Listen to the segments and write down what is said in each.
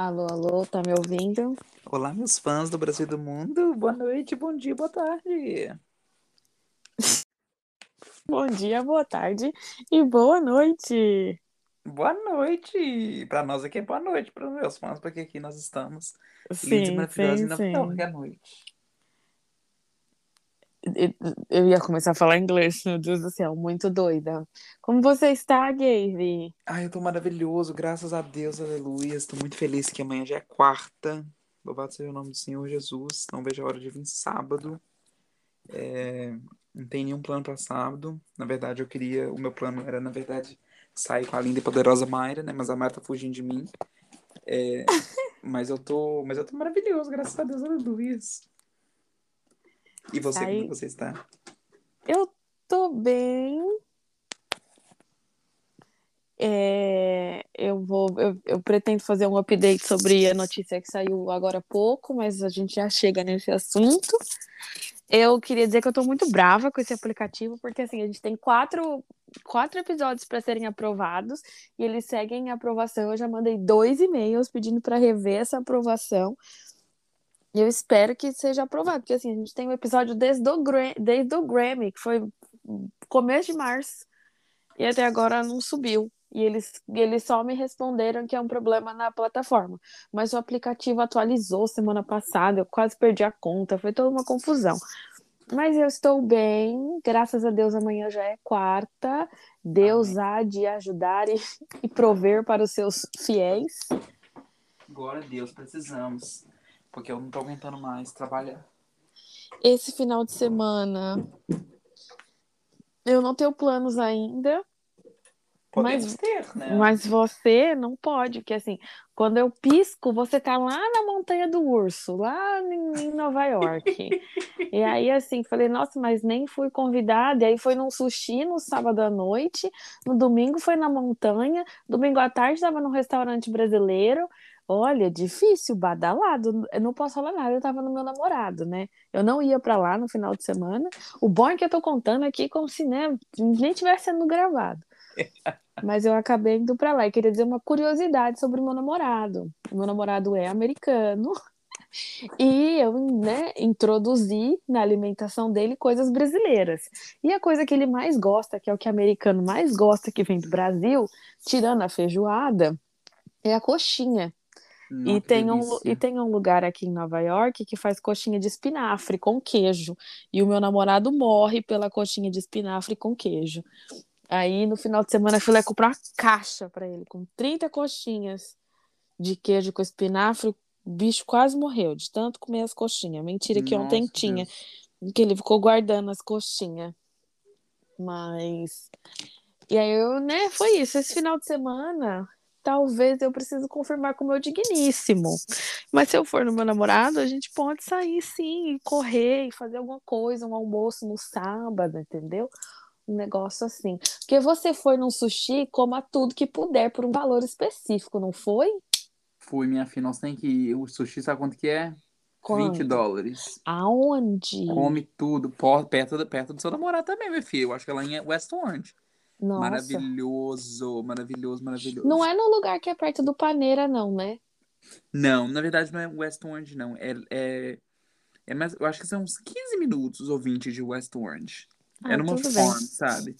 Alô, alô, tá me ouvindo? Olá, meus fãs do Brasil e do mundo. Boa noite, bom dia, boa tarde. Bom dia, boa tarde e boa noite. Boa noite. Para nós aqui é boa noite, para os meus fãs, porque aqui nós estamos lindos Sim, maravilhosos sim, e é noite. Eu ia começar a falar inglês, meu Deus do céu, muito doida. Como você está, Gaby? Ai, eu tô maravilhoso, graças a Deus, aleluia. Estou muito feliz que amanhã já é quarta. Louvado seja o nome do Senhor Jesus. Não vejo a hora de vir sábado. É, Não tem nenhum plano para sábado. Na verdade, eu queria. O meu plano era, na verdade, sair com a linda e poderosa Mayra, né? Mas a Mayra tá fugindo de mim. É, Mas eu tô. Mas eu tô maravilhoso, graças a Deus, aleluia. E você, como é Sair- que você está? Eu tô bem. É, eu vou, eu, eu pretendo fazer um update sobre a notícia que saiu agora há pouco, mas a gente já chega nesse assunto. Eu queria dizer que eu tô muito brava com esse aplicativo, porque assim, a gente tem quatro, quatro episódios para serem aprovados e eles seguem a aprovação. Eu já mandei dois e-mails pedindo para rever essa aprovação. E eu espero que seja aprovado, porque assim, a gente tem um episódio desde o, Gra- desde o Grammy, que foi começo de março, e até agora não subiu. E eles, eles só me responderam que é um problema na plataforma. Mas o aplicativo atualizou semana passada, eu quase perdi a conta, foi toda uma confusão. Mas eu estou bem, graças a Deus amanhã já é quarta. Deus há de ajudar e, e prover para os seus fiéis. Glória a Deus, precisamos. Porque eu não tô aguentando mais trabalhar. Esse final de semana eu não tenho planos ainda, Podemos Mas- ter, né? mas você não pode, porque assim, quando eu pisco, você tá lá na montanha do urso, lá em em Nova York. E aí, assim, falei, nossa, mas nem fui convidada. E aí foi num sushi no sábado à noite, no domingo foi na montanha, domingo à tarde estava num restaurante brasileiro. Olha, difícil, badalado. Eu não posso falar nada, eu tava no meu namorado, né? Eu não ia pra lá no final de semana. O bom é que eu tô contando aqui como se né, nem tivesse sendo gravado. Mas eu acabei indo pra lá e queria dizer uma curiosidade sobre o meu namorado. O meu namorado é americano. E eu, né, introduzi na alimentação dele coisas brasileiras. E a coisa que ele mais gosta, que é o que o americano mais gosta que vem do Brasil, tirando a feijoada, é a coxinha. E tem, um, e tem um lugar aqui em Nova York que faz coxinha de espinafre com queijo. E o meu namorado morre pela coxinha de espinafre com queijo. Aí no final de semana eu fui lá comprar uma caixa para ele, com 30 coxinhas de queijo com espinafre. O bicho quase morreu de tanto comer as coxinhas. Mentira que ontem Nossa, tinha, Deus. que ele ficou guardando as coxinhas. Mas. E aí eu, né, foi isso. Esse final de semana, talvez eu precise confirmar com o meu digníssimo. Mas se eu for no meu namorado, a gente pode sair sim, e correr e fazer alguma coisa, um almoço no sábado, entendeu? Um negócio assim. Porque você foi num sushi, coma tudo que puder por um valor específico, não foi? Fui, minha filha. Nós tem que ir. O sushi, sabe quanto que é? 20 Quanto? dólares. Aonde? Come tudo. Perto, do- perto do seu namorado também, meu filho. Eu acho que ela é em West Orange. Nossa. Maravilhoso, maravilhoso, maravilhoso. Não é no lugar que é perto do Paneira, não, né? Não, na verdade não é West Orange, não. É, é, é mais, eu acho que são uns 15 minutos ou 20 de West Orange. Ah, é numa tudo bem. farm, sabe?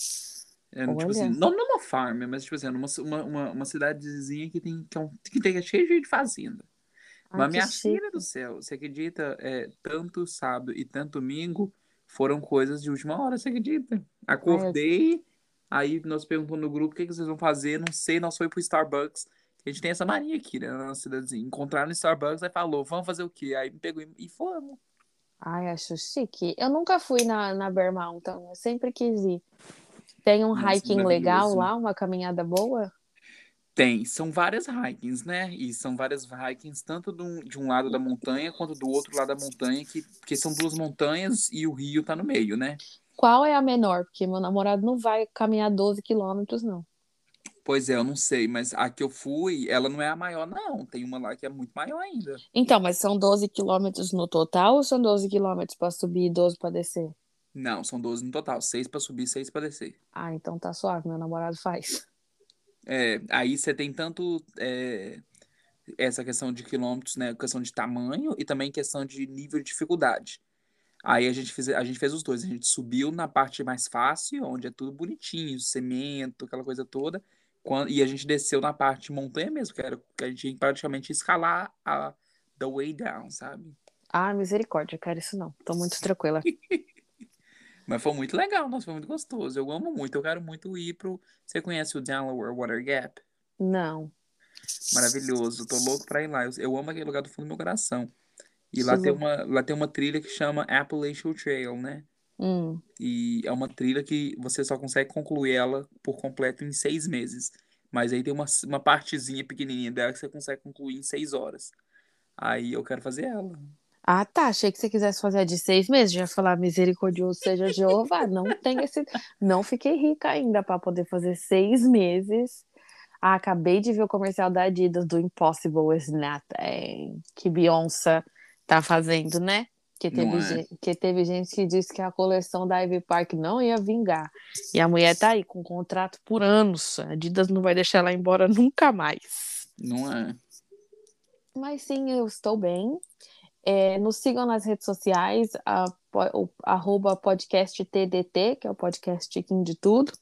É, tipo assim, não numa farm, mas tipo assim, é numa, uma, uma, uma cidadezinha que tem, que, é um, que tem é cheio de fazenda. Ai, Mas que minha chique. filha do céu, você acredita? É, tanto sábado e tanto domingo foram coisas de última hora, você acredita? Acordei, aí nós perguntamos no grupo o que, que vocês vão fazer, não sei, nós foi pro Starbucks. A gente tem essa mania aqui, né, na nossa cidadezinha. Encontraram no Starbucks, aí falou, vamos fazer o quê? Aí me pegou e, fomos. Ai, acho chique. Eu nunca fui na, na Bear Mountain, eu sempre quis ir. Tem um Nossa, hiking legal lá, uma caminhada boa? Tem, são várias hikings, né? E são várias hikings, tanto de um, de um lado da montanha quanto do outro lado da montanha, que, porque são duas montanhas e o rio tá no meio, né? Qual é a menor? Porque meu namorado não vai caminhar 12 quilômetros, não. Pois é, eu não sei, mas a que eu fui, ela não é a maior, não. Tem uma lá que é muito maior ainda. Então, mas são 12 quilômetros no total ou são 12 quilômetros para subir e 12 para descer? Não, são 12 no total. Seis pra subir, seis pra descer. Ah, então tá suave, meu namorado faz. É, aí você tem tanto. é, essa questão de quilômetros, né? Questão de tamanho e também questão de nível de dificuldade. Aí a gente fez, a gente fez os dois. A gente subiu na parte mais fácil, onde é tudo bonitinho, cimento, aquela coisa toda. Quando, e a gente desceu na parte montanha mesmo, que era que a gente praticamente escalar a the way down, sabe? Ah, misericórdia, eu quero isso não. Tô muito tranquila. Mas foi muito legal, nossa, foi muito gostoso. Eu amo muito, eu quero muito ir pro. Você conhece o Delaware Water Gap? Não. Maravilhoso, tô louco pra ir lá. Eu, eu amo aquele lugar do fundo do meu coração. E lá tem, uma, lá tem uma trilha que chama Appalachian Trail, né? Hum. E é uma trilha que você só consegue concluir ela por completo em seis meses. Mas aí tem uma, uma partezinha pequenininha dela que você consegue concluir em seis horas. Aí eu quero fazer ela. Ah, tá. Achei que você quisesse fazer a de seis meses. Já falar misericordioso seja Jeová. Não tem esse. Não fiquei rica ainda para poder fazer seis meses. Ah, acabei de ver o comercial da Adidas do Impossible is Nothing que Beyoncé tá fazendo, né? Que teve, é? gente, que teve gente que disse que a coleção da Ivy Park não ia vingar. E a mulher tá aí com um contrato por anos. A Adidas não vai deixar ela embora nunca mais. Não é. Mas sim, eu estou bem. É, nos sigam nas redes sociais, a, o, arroba podcast TDT, que é o podcast Tiquinho de Tudo.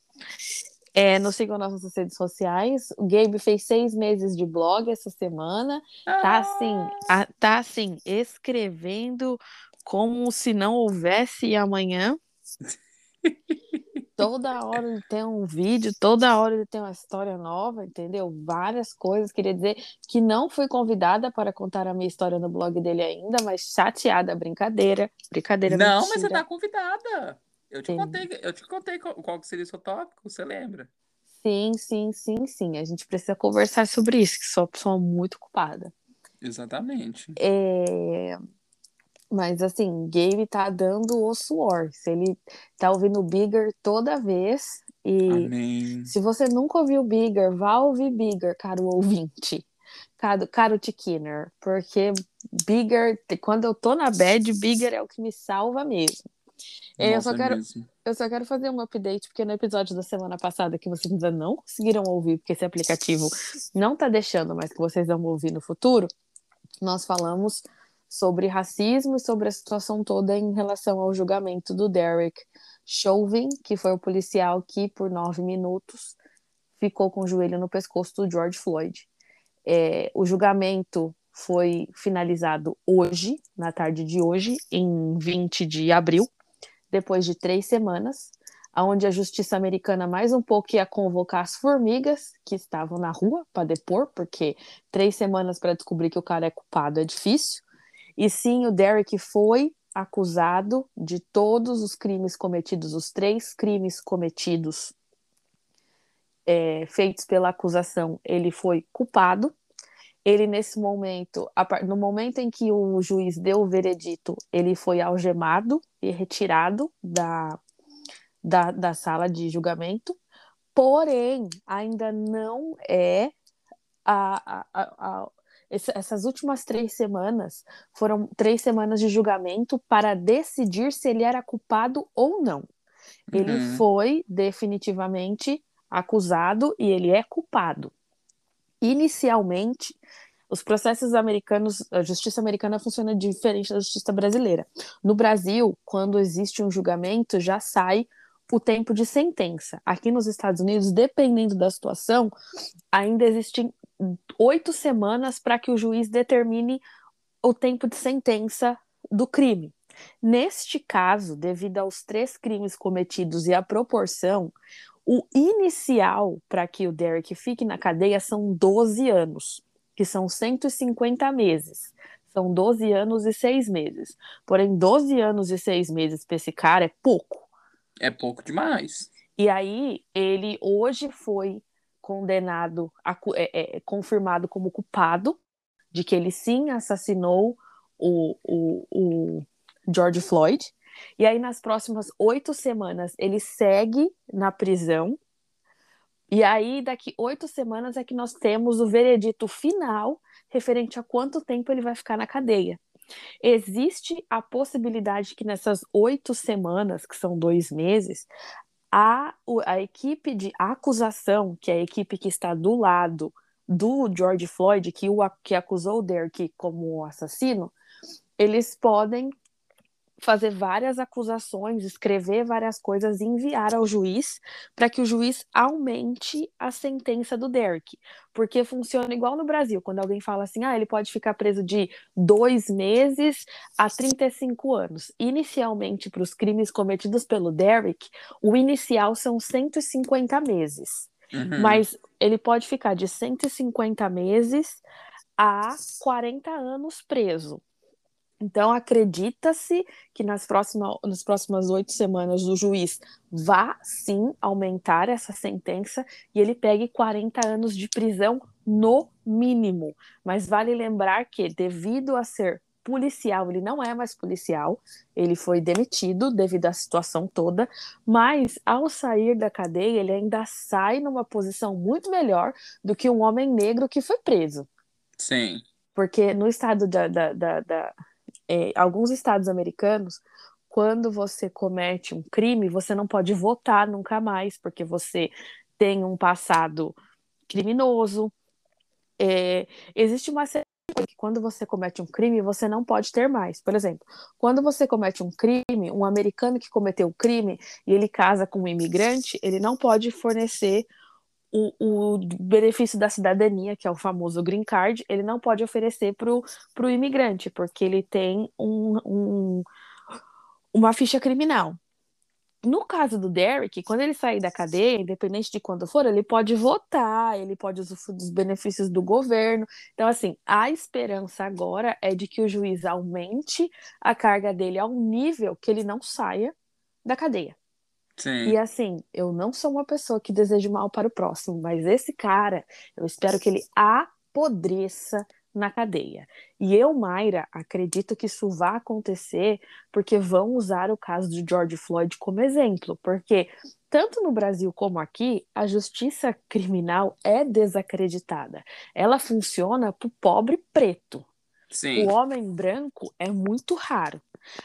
É, nos sigam nas nossas redes sociais. O Gabe fez seis meses de blog essa semana. Ah! Tá assim, a, tá assim, escrevendo como se não houvesse amanhã. toda hora ele tem um vídeo, toda hora ele tem uma história nova, entendeu? Várias coisas. Queria dizer que não fui convidada para contar a minha história no blog dele ainda, mas chateada, brincadeira. Brincadeira. Não, mentira. mas você tá convidada. Eu te, contei, eu te contei qual, qual seria o seu tópico, você lembra? Sim, sim, sim, sim. A gente precisa conversar sobre isso, que sou uma pessoa muito ocupada. Exatamente. É... Mas assim, Gabe tá dando o suor. Se ele tá ouvindo Bigger toda vez. E Amém. se você nunca ouviu Bigger, vá ouvir Bigger, caro ouvinte. Caro, caro Tiquiner. Porque Bigger, quando eu tô na bad, Bigger é o que me salva mesmo. É, Nossa, eu, só é quero, mesmo. eu só quero fazer um update, porque no episódio da semana passada, que vocês ainda não conseguiram ouvir, porque esse aplicativo não tá deixando, mas que vocês vão ouvir no futuro, nós falamos sobre racismo e sobre a situação toda em relação ao julgamento do Derek Chauvin, que foi o policial que, por nove minutos, ficou com o joelho no pescoço do George Floyd. É, o julgamento foi finalizado hoje, na tarde de hoje, em 20 de abril, depois de três semanas, onde a justiça americana mais um pouco ia convocar as formigas que estavam na rua para depor, porque três semanas para descobrir que o cara é culpado é difícil. E sim, o Derek foi acusado de todos os crimes cometidos, os três crimes cometidos é, feitos pela acusação, ele foi culpado. Ele, nesse momento, no momento em que o juiz deu o veredito, ele foi algemado e retirado da, da, da sala de julgamento. Porém, ainda não é a, a, a, essas últimas três semanas foram três semanas de julgamento para decidir se ele era culpado ou não. Ele uhum. foi definitivamente acusado e ele é culpado. Inicialmente, os processos americanos, a justiça americana funciona diferente da justiça brasileira. No Brasil, quando existe um julgamento, já sai o tempo de sentença. Aqui nos Estados Unidos, dependendo da situação, ainda existem oito semanas para que o juiz determine o tempo de sentença do crime. Neste caso, devido aos três crimes cometidos e à proporção, o inicial para que o Derek fique na cadeia são 12 anos, que são 150 meses. São 12 anos e 6 meses. Porém, 12 anos e 6 meses para esse cara é pouco. É pouco demais. E aí, ele hoje foi condenado, a, é, é, confirmado como culpado de que ele sim assassinou o, o, o George Floyd. E aí, nas próximas oito semanas, ele segue na prisão. E aí, daqui oito semanas, é que nós temos o veredito final referente a quanto tempo ele vai ficar na cadeia. Existe a possibilidade que nessas oito semanas, que são dois meses, a, a equipe de acusação, que é a equipe que está do lado do George Floyd, que, o, que acusou o Derek como assassino, eles podem fazer várias acusações, escrever várias coisas e enviar ao juiz para que o juiz aumente a sentença do Derek. Porque funciona igual no Brasil, quando alguém fala assim, ah, ele pode ficar preso de dois meses a 35 anos. Inicialmente, para os crimes cometidos pelo Derek, o inicial são 150 meses. Uhum. Mas ele pode ficar de 150 meses a 40 anos preso. Então, acredita-se que nas, próxima, nas próximas oito semanas o juiz vá sim aumentar essa sentença e ele pegue 40 anos de prisão no mínimo. Mas vale lembrar que, devido a ser policial, ele não é mais policial, ele foi demitido devido à situação toda, mas ao sair da cadeia, ele ainda sai numa posição muito melhor do que um homem negro que foi preso. Sim. Porque no estado da, da, da, da é, alguns estados americanos, quando você comete um crime, você não pode votar nunca mais, porque você tem um passado criminoso. É, existe uma que quando você comete um crime, você não pode ter mais. Por exemplo, quando você comete um crime, um americano que cometeu um crime e ele casa com um imigrante, ele não pode fornecer o, o, benefício da cidadania, que é o famoso green card, ele não pode oferecer para o imigrante, porque ele tem um, um, uma ficha criminal. No caso do Derek, quando ele sair da cadeia, independente de quando for, ele pode votar, ele pode usufruir dos benefícios do governo. Então, assim, a esperança agora é de que o juiz aumente a carga dele ao nível que ele não saia da cadeia. Sim. E assim, eu não sou uma pessoa que deseja mal para o próximo, mas esse cara, eu espero que ele apodreça na cadeia. E eu, Mayra, acredito que isso vai acontecer porque vão usar o caso de George Floyd como exemplo, porque tanto no Brasil como aqui, a justiça criminal é desacreditada. Ela funciona para o pobre preto. Sim. O homem branco é muito raro.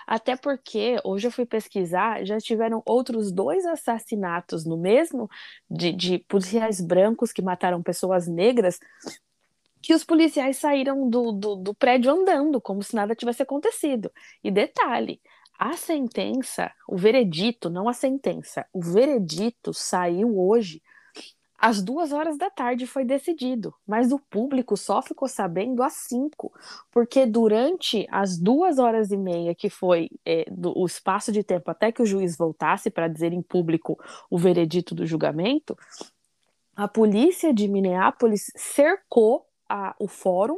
Até porque hoje eu fui pesquisar, já tiveram outros dois assassinatos no mesmo de, de policiais brancos que mataram pessoas negras que os policiais saíram do, do, do, prédio andando, como se nada tivesse acontecido. E detalhe, a sentença, o veredito, não a sentença, o veredito saiu hoje às duas horas da tarde foi decidido, mas o público só ficou sabendo às cinco, porque durante as duas horas e meia que foi é, do, o espaço de tempo até que o juiz voltasse para dizer em público o veredito do julgamento, a polícia de Minneapolis cercou a, o fórum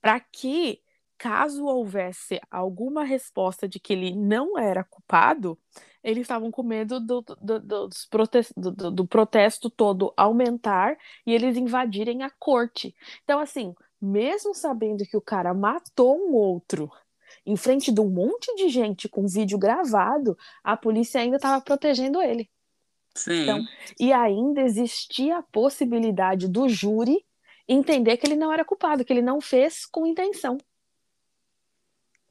para que caso houvesse alguma resposta de que ele não era culpado, eles estavam com medo do, do, do, do, do protesto todo aumentar e eles invadirem a corte. Então, assim, mesmo sabendo que o cara matou um outro em frente de um monte de gente com vídeo gravado, a polícia ainda estava protegendo ele. Sim. Então, e ainda existia a possibilidade do júri entender que ele não era culpado, que ele não fez com intenção.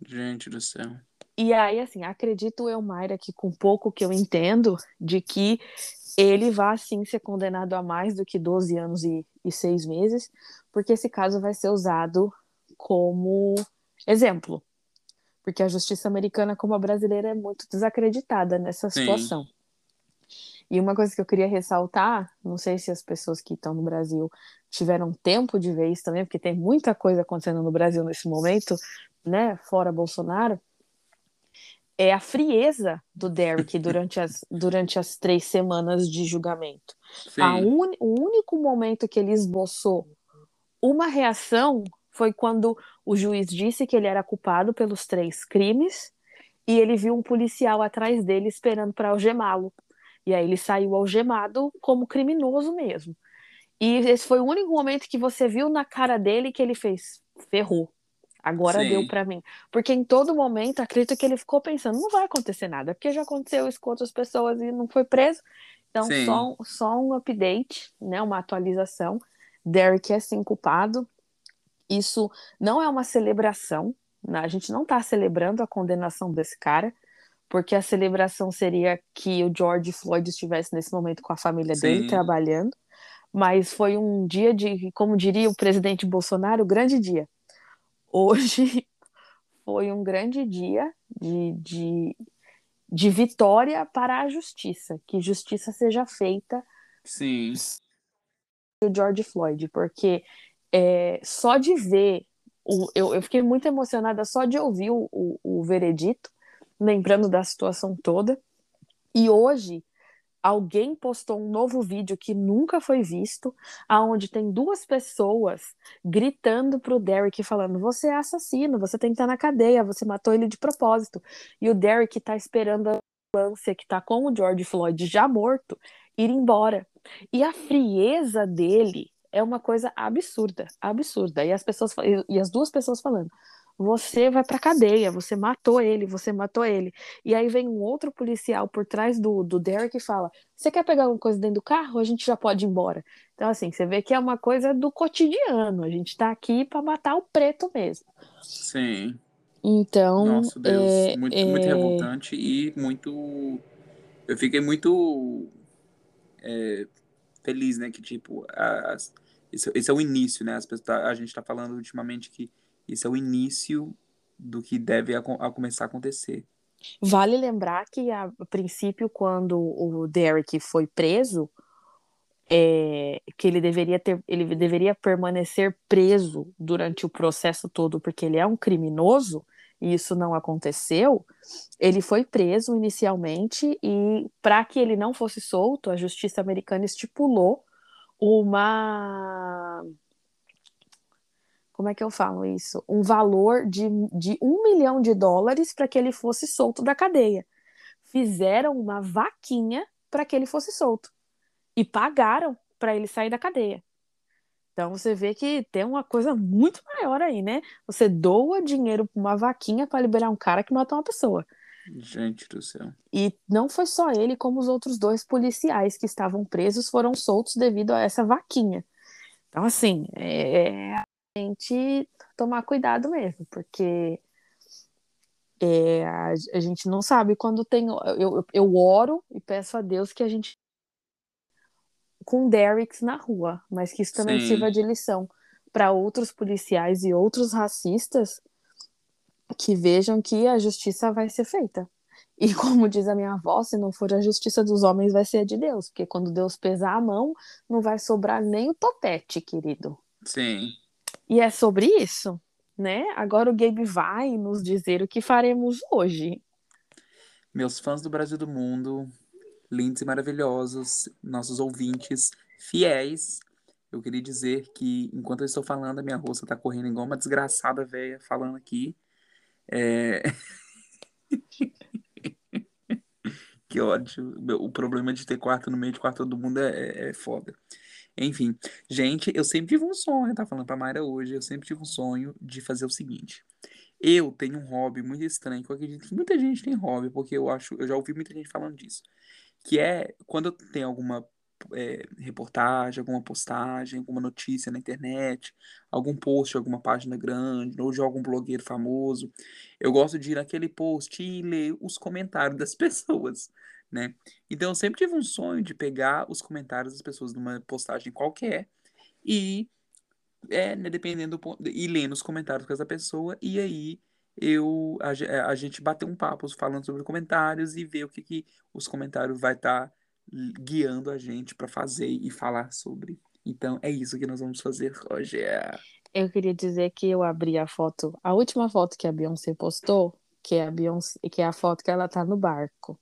Gente do céu. E aí, assim, acredito eu, Mayra, que com pouco que eu entendo, de que ele vai sim ser condenado a mais do que 12 anos e, e 6 meses, porque esse caso vai ser usado como exemplo. Porque a justiça americana, como a brasileira, é muito desacreditada nessa sim. situação. E uma coisa que eu queria ressaltar, não sei se as pessoas que estão no Brasil tiveram tempo de ver isso também, porque tem muita coisa acontecendo no Brasil nesse momento, né, fora Bolsonaro, é a frieza do Derek durante as, durante as três semanas de julgamento. Un, o único momento que ele esboçou uma reação foi quando o juiz disse que ele era culpado pelos três crimes e ele viu um policial atrás dele esperando para algemá-lo. E aí ele saiu algemado como criminoso mesmo. E esse foi o único momento que você viu na cara dele que ele fez ferrou. Agora Sim. deu para mim. Porque em todo momento, acredito que ele ficou pensando, não vai acontecer nada, porque já aconteceu isso com outras pessoas e não foi preso. Então, só, só um update, né, uma atualização. Derek é sim culpado. Isso não é uma celebração, né? a gente não está celebrando a condenação desse cara, porque a celebração seria que o George Floyd estivesse nesse momento com a família sim. dele trabalhando. Mas foi um dia de, como diria o presidente Bolsonaro, grande dia. Hoje foi um grande dia de, de, de vitória para a justiça, que justiça seja feita. Sim. O George Floyd, porque é, só de ver, o, eu, eu fiquei muito emocionada só de ouvir o, o, o veredito, lembrando da situação toda. E hoje alguém postou um novo vídeo que nunca foi visto, aonde tem duas pessoas gritando pro Derek falando: "Você é assassino, você tem que estar na cadeia, você matou ele de propósito". E o Derek tá esperando a ambulância que tá com o George Floyd já morto ir embora. E a frieza dele é uma coisa absurda, absurda. E as pessoas e as duas pessoas falando: você vai pra cadeia, você matou ele, você matou ele. E aí vem um outro policial por trás do, do Derek e fala: Você quer pegar alguma coisa dentro do carro? A gente já pode ir embora. Então, assim, você vê que é uma coisa do cotidiano. A gente tá aqui para matar o preto mesmo. Sim. Então. Nossa, Deus. É, muito, é... muito revoltante e muito. Eu fiquei muito. É, feliz, né? Que, tipo, as... esse, esse, é o início, né? As pessoas, tá, a gente tá falando ultimamente que esse é o início do que deve a, a começar a acontecer. Vale lembrar que, a, a princípio, quando o Derek foi preso, é, que ele deveria ter, ele deveria permanecer preso durante o processo todo, porque ele é um criminoso, e isso não aconteceu. Ele foi preso inicialmente, e para que ele não fosse solto, a justiça americana estipulou uma como é que eu falo isso? Um valor de, de um milhão de dólares para que ele fosse solto da cadeia. Fizeram uma vaquinha para que ele fosse solto. E pagaram para ele sair da cadeia. Então você vê que tem uma coisa muito maior aí, né? Você doa dinheiro para uma vaquinha para liberar um cara que matou uma pessoa. Gente do céu. E não foi só ele, como os outros dois policiais que estavam presos foram soltos devido a essa vaquinha. Então, assim, é, gente tomar cuidado mesmo, porque é, a, a, gente não sabe quando tem. Eu, eu, eu, oro e peço a Deus que a gente. com Derricks na rua, mas que isso também Sim. sirva de lição para outros policiais e outros racistas que vejam que a justiça vai ser feita. E como diz a minha avó, se não for a justiça dos homens, vai ser a de Deus, porque quando Deus pesar a mão, não vai sobrar nem o topete, querido. Sim. E é sobre isso, né? Agora o Gabe vai nos dizer o que faremos hoje. Meus fãs do Brasil do mundo, lindos e maravilhosos, nossos ouvintes fiéis, eu queria dizer que enquanto eu estou falando, a minha roça está correndo igual uma desgraçada velha falando aqui. É... que ódio. O problema de ter quarto no meio de quarto do mundo é, é foda. Enfim, gente, eu sempre tive um sonho, tá falando pra Mayra hoje, eu sempre tive um sonho de fazer o seguinte. Eu tenho um hobby muito estranho, que eu acredito que muita gente tem hobby, porque eu acho, eu já ouvi muita gente falando disso. Que é quando eu tenho alguma é, reportagem, alguma postagem, alguma notícia na internet, algum post, alguma página grande, ou de algum blogueiro famoso, eu gosto de ir naquele post e ler os comentários das pessoas né? Então eu sempre tive um sonho de pegar os comentários das pessoas numa postagem qualquer e é, né, dependendo do ponto, e lendo os comentários com essa pessoa e aí eu a, a gente bater um papo falando sobre comentários e ver o que, que os comentários vai estar tá guiando a gente para fazer e falar sobre. Então é isso que nós vamos fazer hoje. Eu queria dizer que eu abri a foto, a última foto que a Beyoncé postou, que é a Beyoncé, que é a foto que ela tá no barco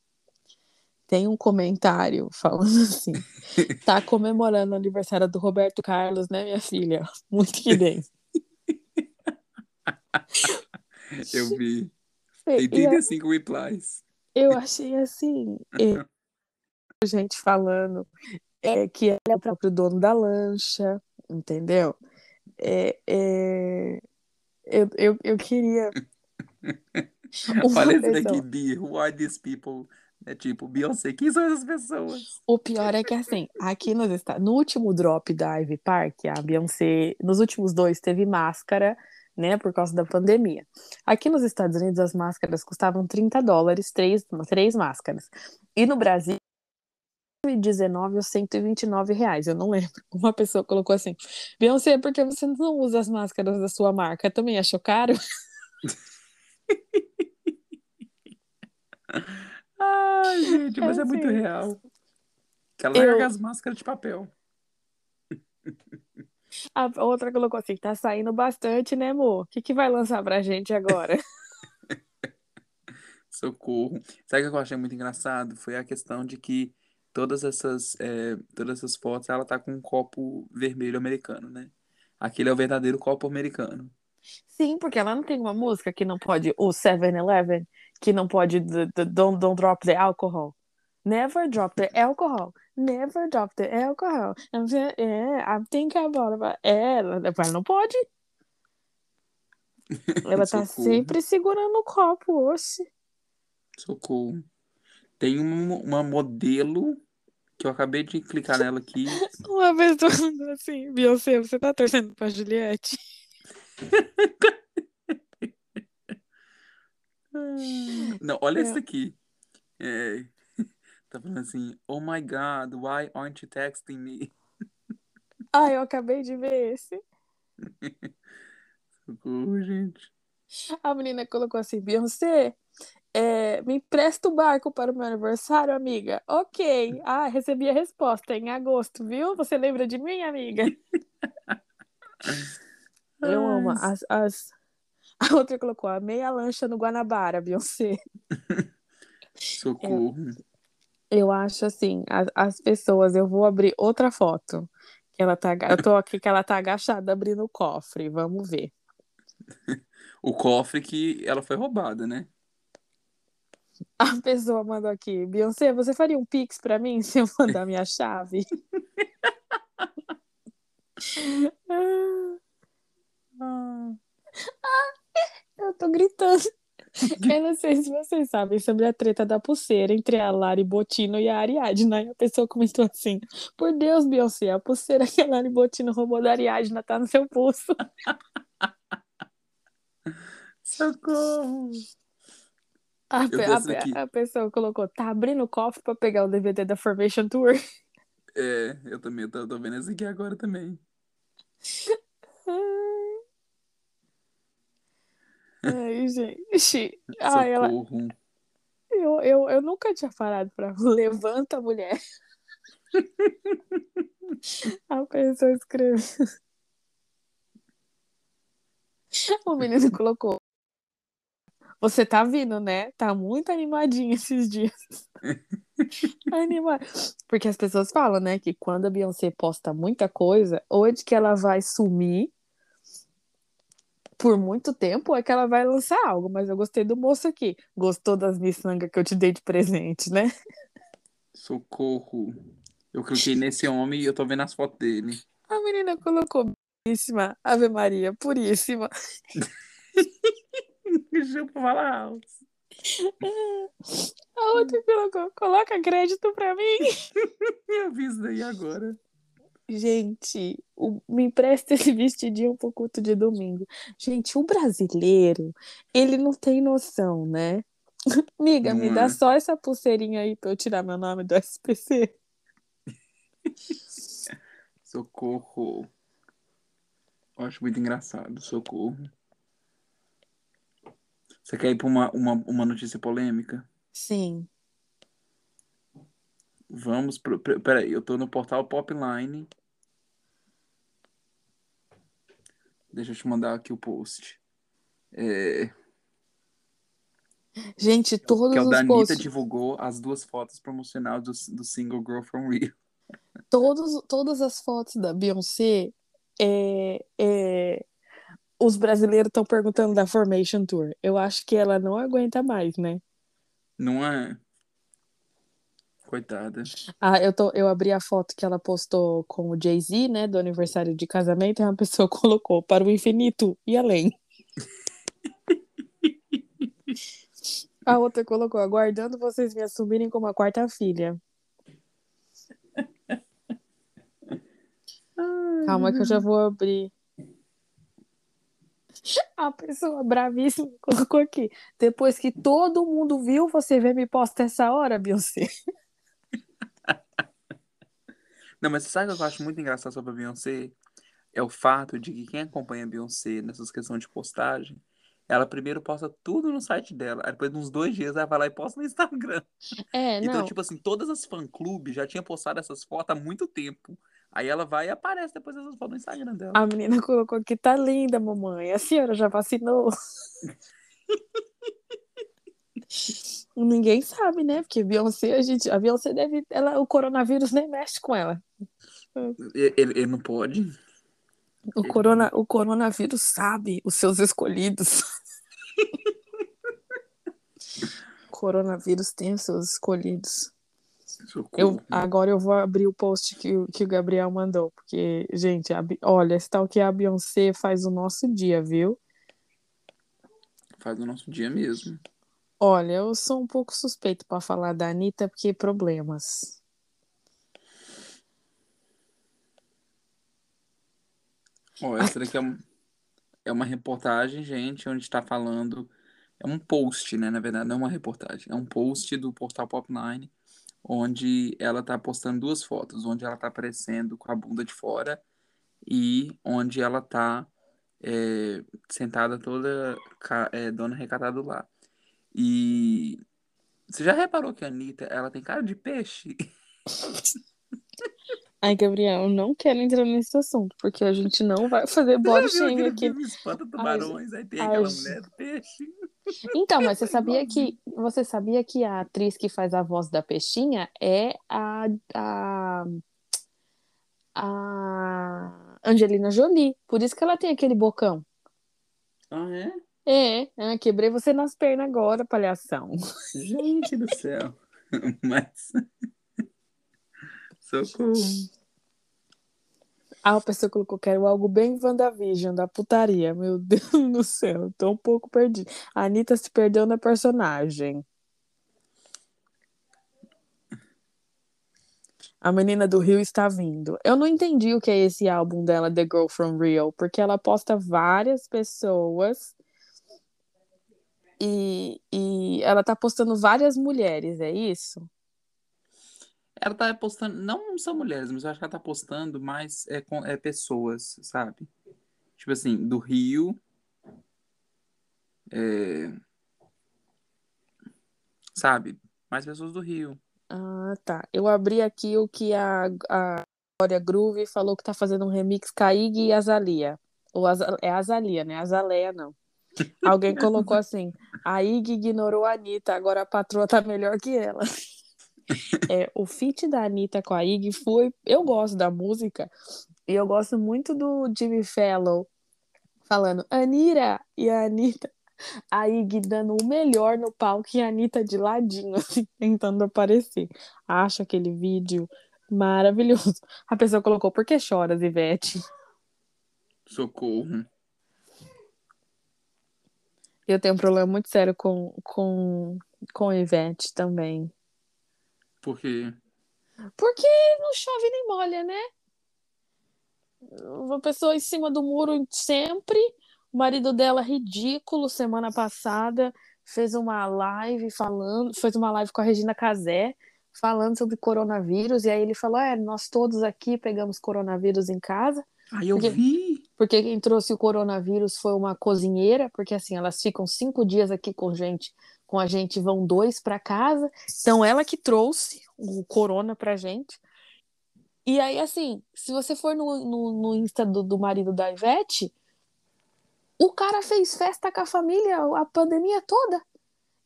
tem um comentário falando assim: tá comemorando o aniversário do Roberto Carlos, né, minha filha? Muito que bem. Eu vi. Tem 35 eu, replies. Eu achei assim, é, gente falando é, que ele é o próprio dono da lancha, entendeu? É, é, eu, eu, eu queria. Olha esse daqui, B. Who are these people? É tipo, Beyoncé, quem são essas pessoas? O pior é que, assim, aqui nos Estados no último drop da Ivy Park, a Beyoncé, nos últimos dois, teve máscara, né, por causa da pandemia. Aqui nos Estados Unidos, as máscaras custavam 30 dólares, três, três máscaras. E no Brasil, 119 ou 129 reais, eu não lembro. Uma pessoa colocou assim: Beyoncé, por que você não usa as máscaras da sua marca? Também achou caro? Ai, gente, mas é, muito assim, real. Que ela eu- larga as máscaras de papel. A outra colocou assim: tá saindo bastante, né, amor? O que, que vai lançar pra gente agora? Socorro. Sabe o que eu achei muito engraçado? Foi a questão de que todas essas, é, todas essas fotos, ela tá com um copo vermelho americano, né? Aquele é o verdadeiro copo americano. Sim, porque ela não tem uma música que não pode, o 7-Eleven, que não pode, don't, don't drop the alcohol. Never drop the alcohol. Never drop the alcohol. I'm, thi- é, I'm thinking about it. É, ela, ela não pode. Ela tá sempre segurando o copo, oxe. Socorro. Tem uma, uma modelo que eu acabei de clicar nela aqui. Uma vez tu assim, Beyoncé, você tá torcendo pra Juliette? Não, olha esse aqui. É, tá falando assim, oh my God, why aren't you texting me? Ah, eu acabei de ver esse. Socorro, gente. A menina colocou assim, Beyoncé, é, me empresta o barco para o meu aniversário, amiga. Ok. Ah, recebi a resposta em agosto, viu? Você lembra de mim, amiga? Eu amo. As, as... A outra colocou a meia lancha no Guanabara, Beyoncé. socorro. Eu acho assim, as, as pessoas, eu vou abrir outra foto. Que ela tá, eu tô aqui que ela tá agachada abrindo o cofre. Vamos ver. O cofre que ela foi roubada, né? A pessoa mandou aqui, Beyoncé, você faria um pix pra mim se eu mandar minha chave? Ah, Eu tô gritando. Eu não sei se vocês sabem sobre a treta da pulseira entre a Lari Botino e a Ariadna. E a pessoa comentou assim: Por Deus, Beyoncé, a pulseira que a Lari Botino roubou da Ariadna tá no seu pulso. socorro. A, a, a pessoa colocou: Tá abrindo o cofre pra pegar o DVD da Formation Tour. É, eu também tô, tô vendo esse aqui agora também. Ai, gente. Ai, ela, eu, eu, eu nunca tinha parado pra levanta, mulher. A pessoa escreveu. O menino colocou. Você tá vindo, né? Tá muito animadinho esses dias. Animado. Porque as pessoas falam, né, que quando a Beyoncé posta muita coisa, ou é de que ela vai sumir por muito tempo, é que ela vai lançar algo. Mas eu gostei do moço aqui. Gostou das miçangas que eu te dei de presente, né? Socorro. Eu cliquei nesse homem e eu tô vendo as fotos dele. A menina colocou puríssima, Ave Maria, puríssima. Deixa eu falar alto. A outra colocou, coloca crédito pra mim. Eu vi isso daí agora. Gente, o- me empresta esse vestidinho pro culto de domingo. Gente, o brasileiro, ele não tem noção, né? Miga, me Não dá é? só essa pulseirinha aí pra eu tirar meu nome do SPC. Socorro. Eu acho muito engraçado. Socorro. Você quer ir pra uma, uma, uma notícia polêmica? Sim. Vamos pro. Peraí, eu tô no portal Popline. Deixa eu te mandar aqui o post. É, Gente, todos que é o os da Anitta posts, divulgou as duas fotos promocionais do, do single Girl from Rio. todos, todas as fotos da Beyoncé, é, é, os brasileiros estão perguntando da Formation Tour. Eu acho que ela não aguenta mais, né? Não é? Coitada. Ah, eu, tô, eu abri a foto que ela postou com o Jay-Z, né, do aniversário de casamento, e uma pessoa colocou para o infinito e além. A outra colocou, aguardando vocês me assumirem como a quarta filha. Calma que eu já vou abrir. A pessoa bravíssima colocou aqui. Depois que todo mundo viu, você vem me posta essa hora, Beyoncé. Não, mas sabe o que eu acho muito engraçado sobre a Beyoncé? É o fato de que quem acompanha a Beyoncé nessas questões de postagem, ela primeiro posta tudo no site dela, aí depois de uns dois dias ela vai lá e posta no Instagram. É, Então, não. tipo assim, todas as fã-clubes já tinham postado essas fotos há muito tempo. Aí ela vai e aparece depois dessas fotos no Instagram dela. A menina colocou aqui, tá linda, mamãe. A senhora já vacinou? Ninguém sabe, né? Porque Beyoncé, a gente, a Beyoncé deve, ela, o coronavírus nem mexe com ela. Ele, ele- ele não pode. O, corona, o coronavírus sabe os seus escolhidos. o coronavírus tem os seus escolhidos. Socorro. Eu, agora eu vou abrir o post que, o- que o Gabriel mandou, porque, gente, a olha, esse tal que a Beyoncé faz o nosso dia, viu? Faz o nosso dia mesmo. Olha, eu sou um pouco suspeito para falar da Anitta, porque problemas. Ó, essa daqui é, um- é uma reportagem, gente, onde está falando. É um post, né? Na verdade, não é uma reportagem. É um post do portal Pop9, onde ela tá postando duas fotos, onde ela tá aparecendo com a bunda de fora e onde ela tá é, sentada toda é, dona recatada lá. E você já reparou que a Anitta, ela tem cara de peixe? Ai, Gabriel, eu não quero entrar nesse assunto, porque a gente não vai fazer body shaming aqui. Espanta Tubarões? Aí tem aquela gente. mulher do peixe. Então, mas você sabia que você sabia que a atriz que faz a voz da peixinha é a, a, a Angelina Jolie. Por isso que ela tem aquele bocão. Ah, é? É, ah, quebrei você nas pernas agora, palhação. Gente do céu. Mas. Socorro. Ah, a pessoa colocou, quero algo bem WandaVision, da putaria. Meu Deus do céu, tô um pouco perdida. A Anitta se perdeu na personagem. A menina do Rio está vindo. Eu não entendi o que é esse álbum dela, The Girl from Rio, porque ela posta várias pessoas e, e ela tá postando várias mulheres, é isso? Ela tá postando. Não são mulheres, mas eu acho que ela tá postando mais é, com, é, pessoas, sabe? Tipo assim, do Rio. é, Sabe? Mais pessoas do Rio. Ah, tá. Eu abri aqui o que a, a Glória Groove falou que tá fazendo um remix Iggy e Azalia. Ou Aza- é Azalia, né? Azaleia, não. Alguém colocou assim: a Iggy ignorou a Anitta, agora a patroa tá melhor que ela. É, o feat da Anitta com a Iggy foi. Eu gosto da música e eu gosto muito do Jimmy Fallon falando Anira e a Anitta. A Iggy dando o melhor no palco e a Anitta de ladinho, assim, tentando aparecer. Acho aquele vídeo maravilhoso. A pessoa colocou, por que choras, Ivete? Socorro. Eu tenho um problema muito sério com, com, com Ivete também. Porque. Porque não chove nem molha, né? Uma pessoa em cima do muro sempre. O marido dela, ridículo, semana passada, fez uma live falando, fez uma live com a Regina Casé, falando sobre coronavírus. E aí ele falou: É, nós todos aqui pegamos coronavírus em casa. Aí eu Porque- vi. Porque quem trouxe o coronavírus foi uma cozinheira, porque assim, elas ficam cinco dias aqui com gente, com a gente, vão dois para casa. Então, ela que trouxe o corona pra gente. E aí, assim, se você for no, no, no Insta do, do marido da Ivete, o cara fez festa com a família a pandemia toda.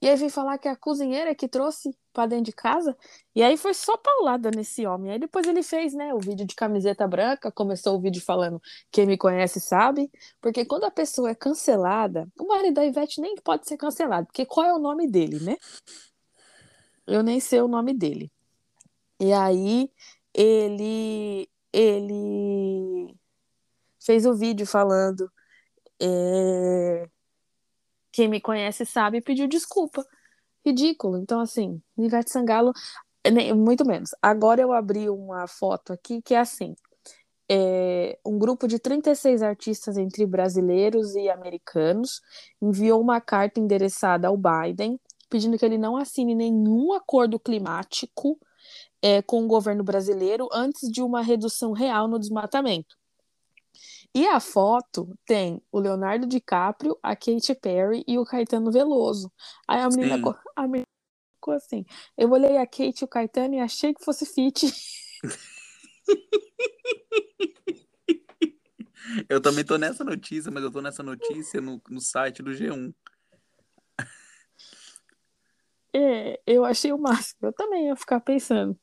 E aí vem falar que a cozinheira que trouxe pra dentro de casa. E aí foi só paulada nesse homem. Aí depois ele fez, né, o vídeo de camiseta branca, começou o vídeo falando quem me conhece sabe. Porque quando a pessoa é cancelada, o marido da Ivete nem pode ser cancelado, porque qual é o nome dele, né? Eu nem sei o nome dele. E aí ele ele fez o vídeo falando é, quem me conhece sabe e pediu desculpa. Ridículo. Então, assim, Ivete Sangalo, nem- muito menos. Agora eu abri uma foto aqui que é assim: é, um grupo de 36 artistas entre brasileiros e americanos enviou uma carta endereçada ao Biden pedindo que ele não assine nenhum acordo climático é, com o governo brasileiro antes de uma redução real no desmatamento. E a foto tem o Leonardo DiCaprio, a Katy Perry e o Caetano Veloso. Aí a menina, Sim. a menina ficou assim. Eu olhei a Kate e o Caetano e achei que fosse fit. Eu também tô nessa notícia, mas eu tô nessa notícia no, no site do G1. É, eu achei o máximo. Eu também ia ficar pensando.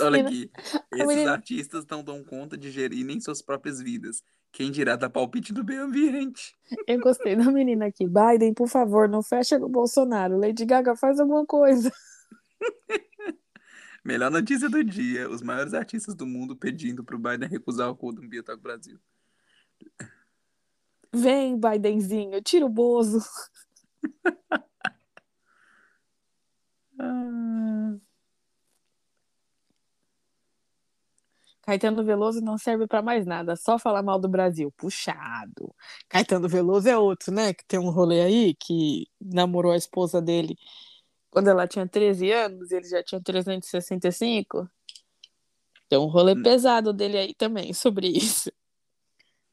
Olha aqui. Esses menina- artistas não dão conta de gerir nem suas próprias vidas. Quem dirá dar palpite do meio ambiente? Eu gostei da menina aqui. Biden, por favor, não fecha no Bolsonaro. Lady Gaga, faz alguma coisa. Melhor notícia do dia: os maiores artistas do mundo pedindo pro Biden recusar o acordo ambiental com o Brasil. Vem, Bidenzinho, tira o Bozo. Ah, Caetano Veloso não serve pra mais nada, só falar mal do Brasil. Puxado. Caetano Veloso é outro, né? Que tem um rolê aí que namorou a esposa dele quando ela tinha 13 anos, ele já tinha 365. Tem um rolê Hum. pesado dele aí também sobre isso.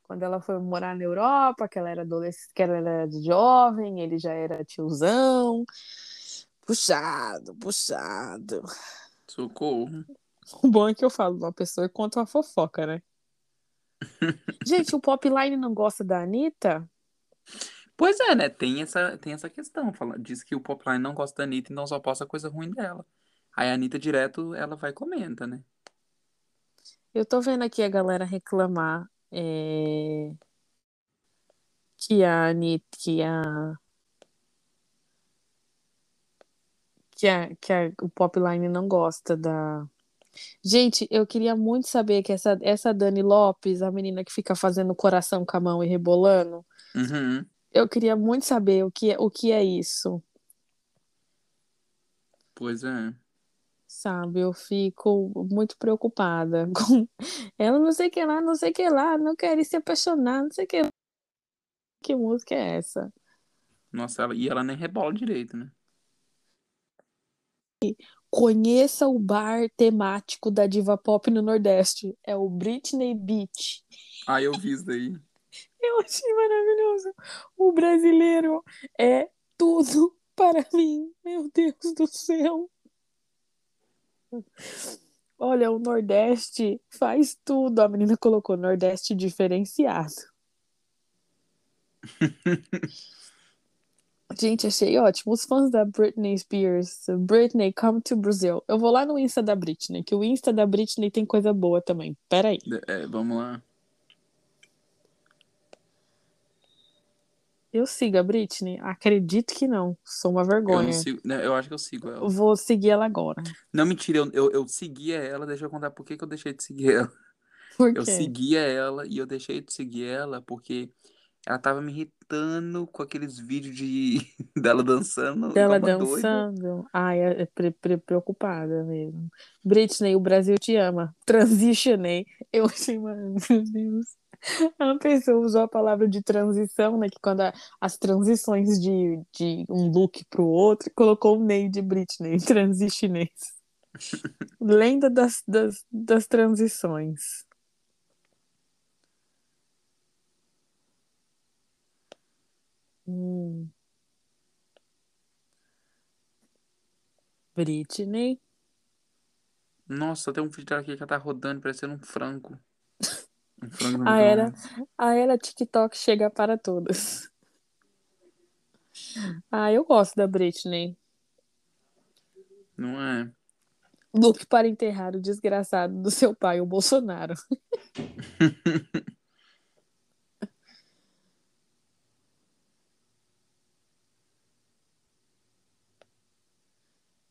Quando ela foi morar na Europa, que ela era adolescente, que ela era jovem, ele já era tiozão. Puxado, puxado. socorro. O bom é que eu falo de uma pessoa e conto uma fofoca, né? Gente, o Popline não gosta da Anitta? Pois é, né? Tem essa, tem essa questão. Fala, diz que o Popline não gosta da Anitta, então só posta coisa ruim dela. Aí a Anitta direto, ela vai e comenta, né? Eu tô vendo aqui a galera reclamar é, que a Anitta, que a que, a, que a, o Popline não gosta da. Gente, eu queria muito saber que essa, essa Dani Lopes, a menina que fica fazendo coração com a mão e rebolando, Uhum. eu queria muito saber o que, é- o que é isso. Pois é. Sabe, eu fico muito preocupada com ela, não sei o que lá, não sei o que lá, não quer se apaixonar, não sei o que lá. Que música é essa? Nossa, ela, e ela nem rebola direito, né? Conheça o bar temático da diva pop no Nordeste. É o Britney Beach. Ah, eu vi isso daí. Eu achei maravilhoso. O brasileiro é tudo para mim. Meu Deus do céu. Olha, o Nordeste faz tudo. A menina colocou Nordeste diferenciado. Gente, achei ótimo. Os fãs da Britney Spears, Britney, come to Brazil. Eu vou lá no Insta da Britney, que o Insta da Britney tem coisa boa também. Peraí. É, vamos lá. Eu sigo a Britney? Acredito que não. Sou uma Eu vergonha. não sigo. né, Eu acho que eu sigo ela. Vou seguir ela agora. Não, mentira, eu, eu, eu seguia ela, deixa eu contar por que que eu deixei de seguir ela. Por Eu seguia ela e eu deixei de seguir ela porque ela tava me irritando com aqueles vídeos de dela dançando Dela uma doida. dançando. Ai, é é pre- pre- preocupada mesmo. Britney, o Brasil te ama. Transitionei. Eu achei, mano, meu Deus. A pessoa usou a palavra de transição, né? Que quando a- as transições de, de um look pro outro, colocou o Ney de Britney. Transitionei. Lenda das, das, das transições. Hum. Britney. Nossa, tem um vídeo dela aqui que ela tá rodando parecendo um frango. Um frango no A era, a era TikTok chega para todas. Ah, eu gosto da Britney. Não é? Look para enterrar o desgraçado do seu pai, o Bolsonaro.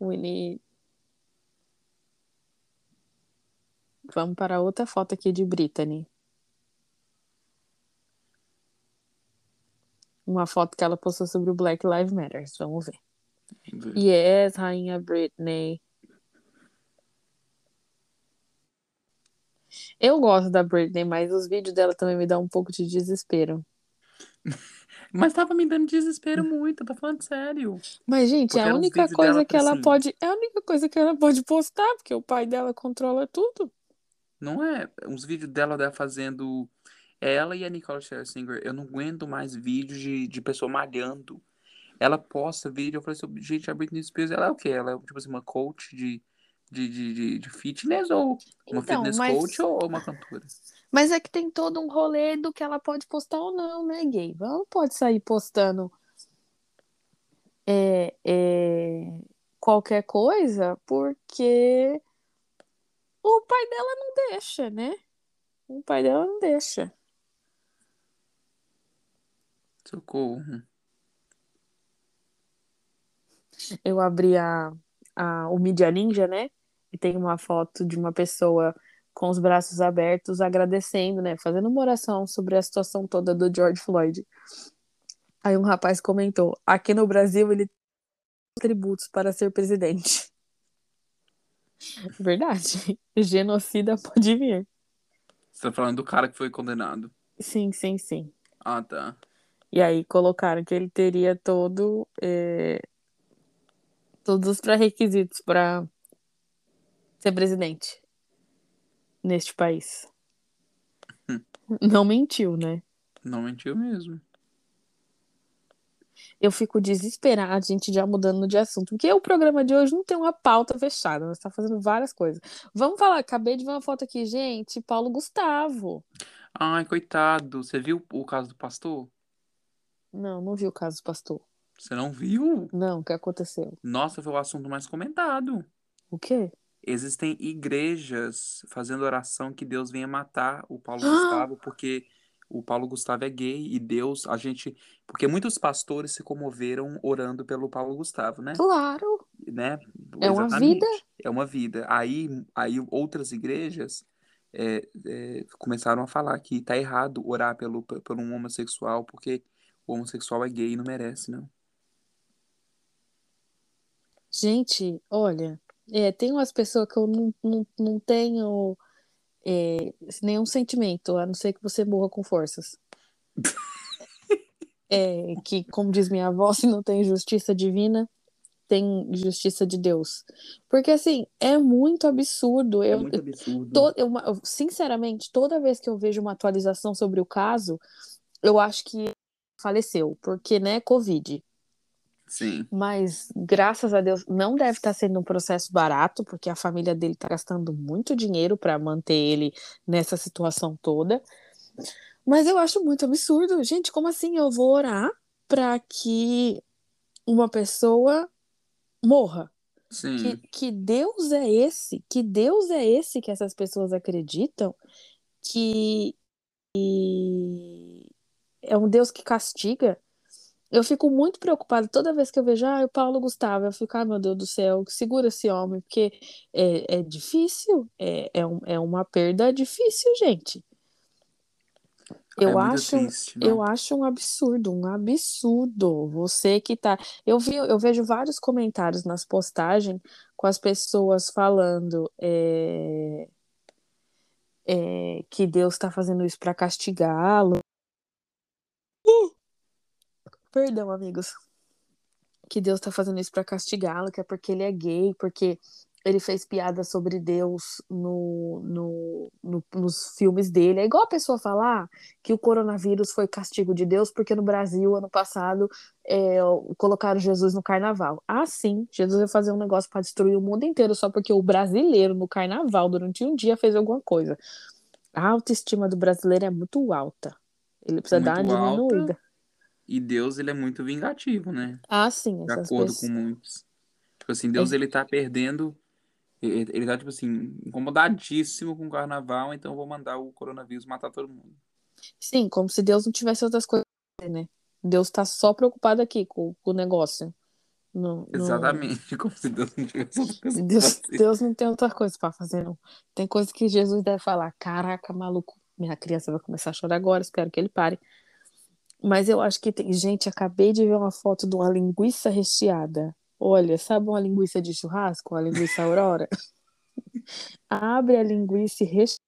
Winnie. Vamos para outra foto aqui de Britney. Uma foto que ela postou sobre o Black Lives Matter. Vamos ver. Vamos ver. Yes, Rainha Britney. Eu gosto da Britney, mas os vídeos dela também me dão um pouco de desespero. Mas tava me dando desespero muito, tô falando sério. Mas, gente, Porque a eram uns única coisa que ela pode. É a única coisa que ela pode postar, porque o pai dela controla tudo. Não é? Uns vídeos dela, dela fazendo. Ela e a Nicole Scherzinger, eu não aguento mais vídeos de, de pessoa malhando. Ela posta vídeo, eu falei assim, gente, a Britney Spears, ela é o quê? Ela é, tipo assim, uma coach de, de, de, de, fitness ou uma Então, fitness mas- coach ou uma cantora? Mas é que tem todo um rolê do que ela pode postar ou não, né, gay? Ela não pode sair postando é, é, qualquer coisa porque o pai dela não deixa, né? O pai dela não deixa. Socorro. Eu abri a, a, o Media Ninja, né? E tem uma foto de uma pessoa com os braços abertos agradecendo, né? Fazendo uma oração sobre a situação toda do George Floyd. Aí um rapaz comentou: aqui no Brasil ele tem atributos para ser presidente. Verdade. Genocida pode vir. Você tá falando do cara que foi condenado. Sim, sim, sim. Ah, tá. E aí colocaram que ele teria todo é, todos os pré-requisitos para ser presidente neste país. Hum. Não mentiu, né? Não mentiu mesmo. Eu fico desesperada, a gente já mudando de assunto, porque o programa de hoje não tem uma pauta fechada, nós está fazendo várias coisas. Vamos falar, acabei de ver uma foto aqui, gente, Paulo Gustavo. Ai, coitado. Você viu o caso do pastor? Não, não vi o caso do pastor. Você não viu? Não, o que aconteceu? Nossa, foi o assunto mais comentado. O quê? Existem igrejas fazendo oração que Deus venha matar o Paulo! Gustavo, porque o Paulo Gustavo é gay e Deus, a gente. Porque muitos pastores se comoveram orando pelo Paulo Gustavo, né? Claro, né? É uma vida. É uma vida. Aí, aí outras igrejas é, é, começaram a falar que tá errado orar pelo, pelo um homossexual, porque o homossexual é gay e não merece, não. gente, olha, é, tem umas pessoas que eu não, não, não tenho é, nenhum sentimento, a não ser que você morra com forças. É, que, como diz minha avó, se não tem justiça divina, tem justiça de Deus. Porque, assim, é muito absurdo. É Eu, muito absurdo. to- eu- eu- sinceramente, toda vez que eu vejo uma atualização sobre o caso, eu acho que faleceu, porque, né, Covid. Sim. Mas, graças a Deus, não deve estar sendo um processo barato, porque a família dele está gastando muito dinheiro para manter ele nessa situação toda. Mas eu acho muito absurdo. Gente, como assim eu vou orar para que uma pessoa morra? Que, Sim. que Deus é esse? Que Deus é esse que essas pessoas acreditam que que é um Deus que castiga? Eu fico muito preocupada toda vez que eu vejo, ah, o Paulo Gustavo, eu fico, ah, meu Deus do céu, segura esse homem, porque é, é difícil, é, é, um- é uma perda difícil, gente. É Eu muito acho, triste, não? eu acho um absurdo, um absurdo. Você que tá. Eu vi, eu vejo vários comentários nas postagens com as pessoas falando é, é, que Deus está fazendo isso para castigá-lo. Perdão, amigos. Que Deus tá fazendo isso para castigá-lo, que é porque ele é gay, porque ele fez piada sobre Deus no, no, no- nos filmes dele. É igual a pessoa falar que o coronavírus foi castigo de Deus, porque no Brasil, ano passado, é, colocaram Jesus no carnaval. Ah, sim, Jesus ia fazer um negócio para destruir o mundo inteiro só porque o brasileiro no carnaval, durante um dia, fez alguma coisa. A autoestima do brasileiro é muito alta. Ele precisa dar Muito uma alta. diminuída. E Deus, ele é muito vingativo, né? Ah, sim, De acordo pessoas. com muitos. Tipo assim, Deus, É. ele tá perdendo. Ele tá, tipo assim, incomodadíssimo com o carnaval, então eu vou mandar o coronavírus matar todo mundo. Sim, como se Deus não tivesse outras coisas né? Deus tá só preocupado aqui com, com o negócio. Não, não- Exatamente, como se Deus não tivesse outra coisa pra Deus. Deus não tem outra coisa pra fazer, não. Tem coisa que Jesus deve falar. Caraca, maluco, minha criança vai começar a chorar agora, espero que ele pare. Mas eu acho que tem. Gente, acabei de ver uma foto de uma linguiça recheada. Olha, sabe uma linguiça de churrasco? Uma linguiça aurora? Abre a linguiça e recheia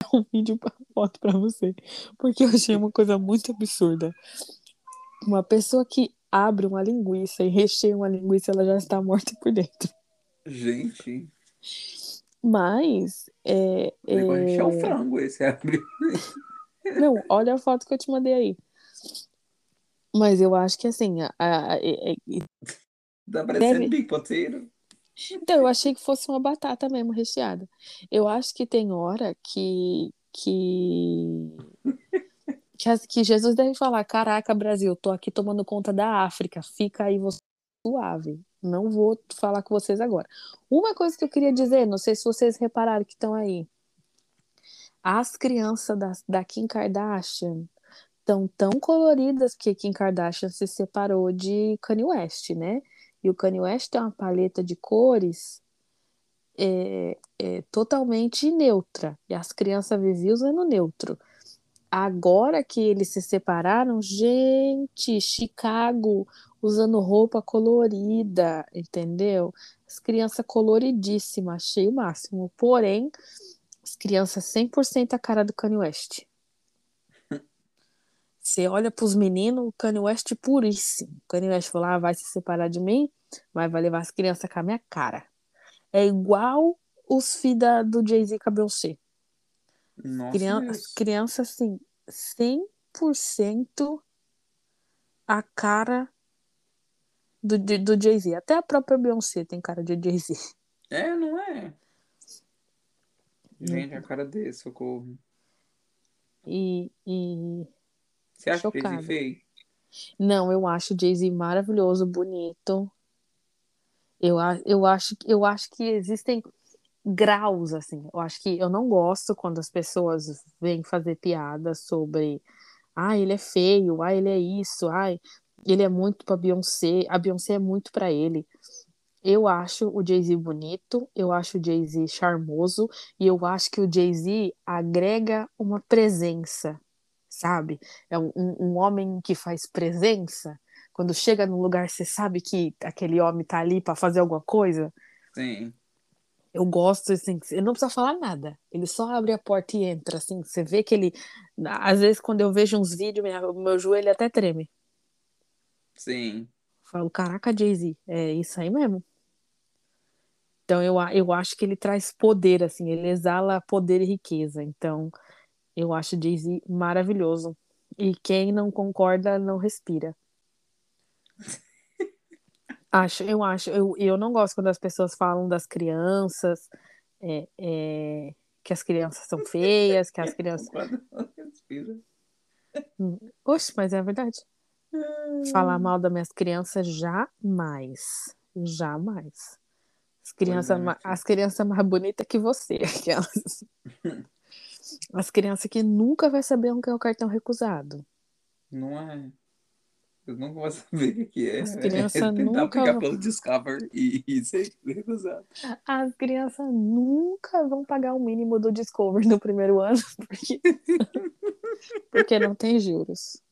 um vídeo pra foto pra você. Porque eu achei uma coisa muito absurda. Uma pessoa que abre uma linguiça e recheia uma linguiça, ela já está morta por dentro. Gente. Mas. É, é é... o frango esse abre. Não, olha a foto que eu te mandei aí. Mas eu acho que assim. a- a- a- Tá parecendo Deve- big. Então, eu achei que fosse uma batata mesmo recheada. Eu acho que tem hora que. que... Que, que Jesus deve falar: Caraca, Brasil, tô aqui tomando conta da África, fica aí você suave. Não vou falar com vocês agora. Uma coisa que eu queria dizer, não sei se vocês repararam que estão aí. As crianças da, da Kim Kardashian estão tão coloridas porque Kim Kardashian se separou de Kanye West, né? E o Kanye West tem uma paleta de cores é, é, totalmente neutra. E as crianças viviam usando neutro. Agora que eles se separaram, gente, Chicago usando roupa colorida, entendeu? As crianças coloridíssimas, achei o máximo. Porém, as crianças 100% a cara do Kanye West. Você olha pros meninos, o Kanye West puríssimo. O Kanye West falou: ah, vai se separar de mim, mas vai levar as crianças com a minha cara. É igual os filhos do Jay-Z com a Beyoncé. Nossa, Crian- as crianças, assim, 100% a cara do, do, Jay-Z. Até a própria Beyoncé tem cara de Jay-Z. É, não é? Gente, a cara desse, socorro. E, e... Você acha que Chocada. ele feio? Não, eu acho o Jay-Z maravilhoso, bonito. Eu, eu, acho, eu acho que existem graus, assim. Eu acho que eu não gosto quando as pessoas vêm fazer piada sobre ah, ele é feio, ah, ele é isso, ai, ele é muito pra Beyoncé, a Beyoncé é muito pra ele. Eu acho o Jay-Z bonito, eu acho o Jay-Z charmoso e eu acho que o Jay-Z agrega uma presença, sabe? É um, um- homem que faz presença. Quando chega num lugar, você sabe que aquele homem tá ali pra fazer alguma coisa. Sim. Eu gosto, assim, ele não precisa falar nada. Ele só abre a porta e entra, assim. Você vê que ele. Às vezes, quando eu vejo uns vídeos, minha- o meu joelho até treme. Sim. Eu falo, caraca, Jay-Z, é isso aí mesmo. Então, eu, eu acho que ele traz poder, assim, ele exala poder e riqueza. Então, eu acho Jay-Z maravilhoso. E quem não concorda, não respira. Acho, eu acho. Eu, eu não gosto quando as pessoas falam das crianças, é, é, que as crianças são feias, que as crianças. Quando respira. Oxe, mas é verdade. Falar mal das minhas crianças, jamais. Jamais. As crianças, é, as crianças mais bonitas que você. Aquelas. As crianças que nunca vai saber o que é o cartão recusado. Não é. Eu nunca vou saber o que é. As É crianças tentar nunca vão- pelo Discover e, e ser recusado. As crianças nunca vão pagar o mínimo do Discovery no primeiro ano, porque, porque não tem juros.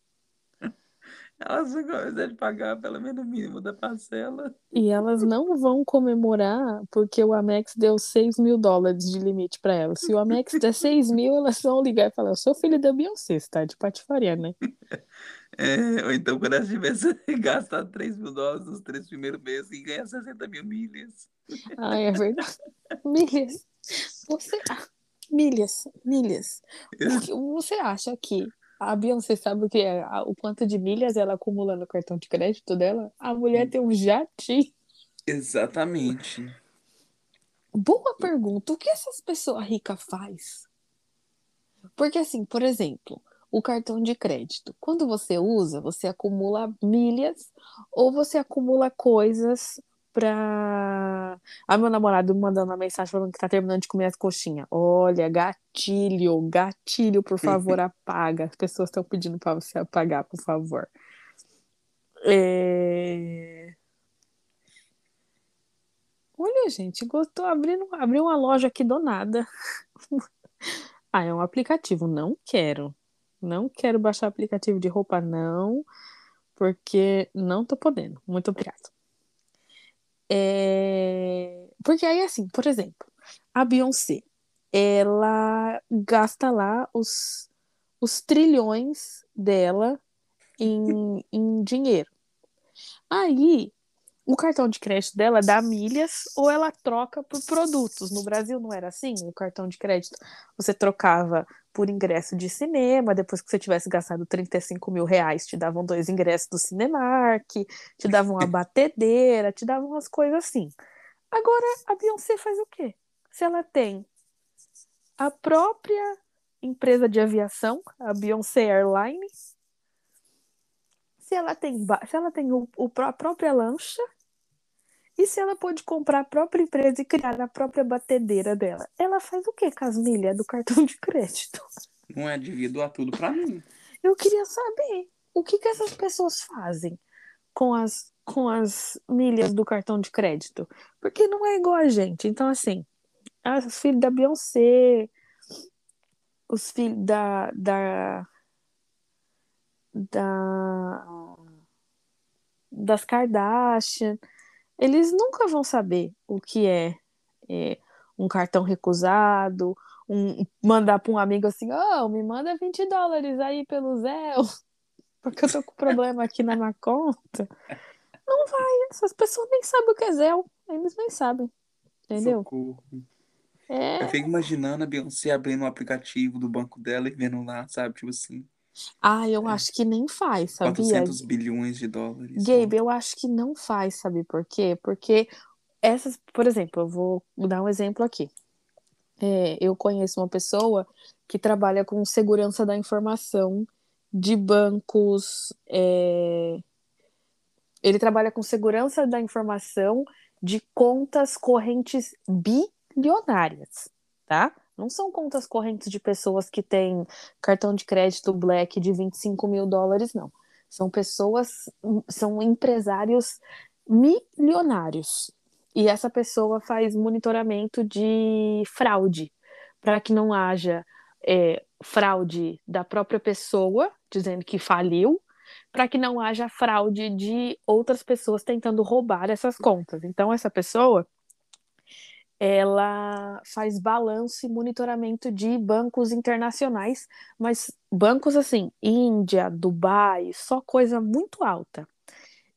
Elas vão começar de pagar pelo menos o mínimo da parcela. E elas não vão comemorar porque o Amex deu 6 mil dólares de limite para elas. Se o Amex der 6 mil, elas vão ligar e falar: Eu sou filho da Beyoncé, você tá de patifaria, né? É, ou então quando elas tivessem gastado 3 mil dólares nos três primeiros meses e ganhar 60 mil milhas. Ah, é verdade. Milhas. Você. ah, Milhas, milhas. O que- Você acha que a Beyoncé sabe o que é? O quanto de milhas ela acumula no cartão de crédito dela? A mulher tem um jatinho. Exatamente. Boa pergunta. O que essas pessoas ricas faz? Porque assim, por exemplo, o cartão de crédito. Quando você usa, você acumula milhas ou você acumula coisas pra. Ah, meu namorado me mandando uma mensagem falando que tá terminando de comer as coxinhas. Olha, gatilho, gatilho, por favor, apaga. As pessoas estão pedindo pra você apagar, por favor. É... Olha, gente, gostou abrindo, abriu uma loja aqui do nada. Ah, é um aplicativo. Não quero. Não quero baixar aplicativo de roupa, não, porque não tô podendo. Muito obrigado. É... Porque aí, assim, por exemplo, a Beyoncé. ela gasta lá os, os trilhões dela em, em dinheiro. Aí, o cartão de crédito dela dá milhas ou ela troca por produtos. No Brasil não era assim? O cartão de crédito você trocava por ingresso de cinema, depois que você tivesse gastado 35 mil reais, te davam dois ingressos do Cinemark, te davam uma batedeira, te davam umas coisas assim. Agora, a Beyoncé faz o quê? Se ela tem a própria empresa de aviação, a Beyoncé Airlines, se ela tem, se ela tem o, o, a própria lancha, e se ela pode comprar a própria empresa e criar a própria batedeira dela? Ela faz o que com as milhas do cartão de crédito? Não é devia doar tudo para mim. Eu queria saber o que, que essas pessoas fazem com as, com as milhas do cartão de crédito. Porque não é igual a gente. Então, assim, os filhos da Beyoncé, os filhos da, da, da das Kardashian, eles nunca vão saber o que é, é um cartão recusado, um, mandar para um amigo assim, oh, me manda 20 dólares aí pelo Zé, porque eu tô com problema aqui na minha conta. Não vai, essas pessoas nem sabem o que é Zé, eles nem sabem, entendeu? Socorro. É... Eu fico imaginando a Beyoncé abrindo um aplicativo do banco dela e vendo lá, sabe, tipo assim, ah, eu é. acho que nem faz, sabia? 400 bilhões de dólares. Né? Gabe, eu acho que não faz, sabe por quê? Porque essas, por exemplo, eu vou dar um exemplo aqui. É, eu conheço uma pessoa que trabalha com segurança da informação de bancos. É... Ele trabalha com segurança da informação de contas correntes bilionárias, tá? Não são contas correntes de pessoas que têm cartão de crédito black de 25 mil dólares, não. São pessoas, são empresários milionários. E essa pessoa faz monitoramento de fraude, para que não haja é, fraude da própria pessoa, dizendo que faliu, para que não haja fraude de outras pessoas tentando roubar essas contas. Então, essa pessoa ela faz balanço e monitoramento de bancos internacionais, mas bancos assim, Índia, Dubai, só coisa muito alta.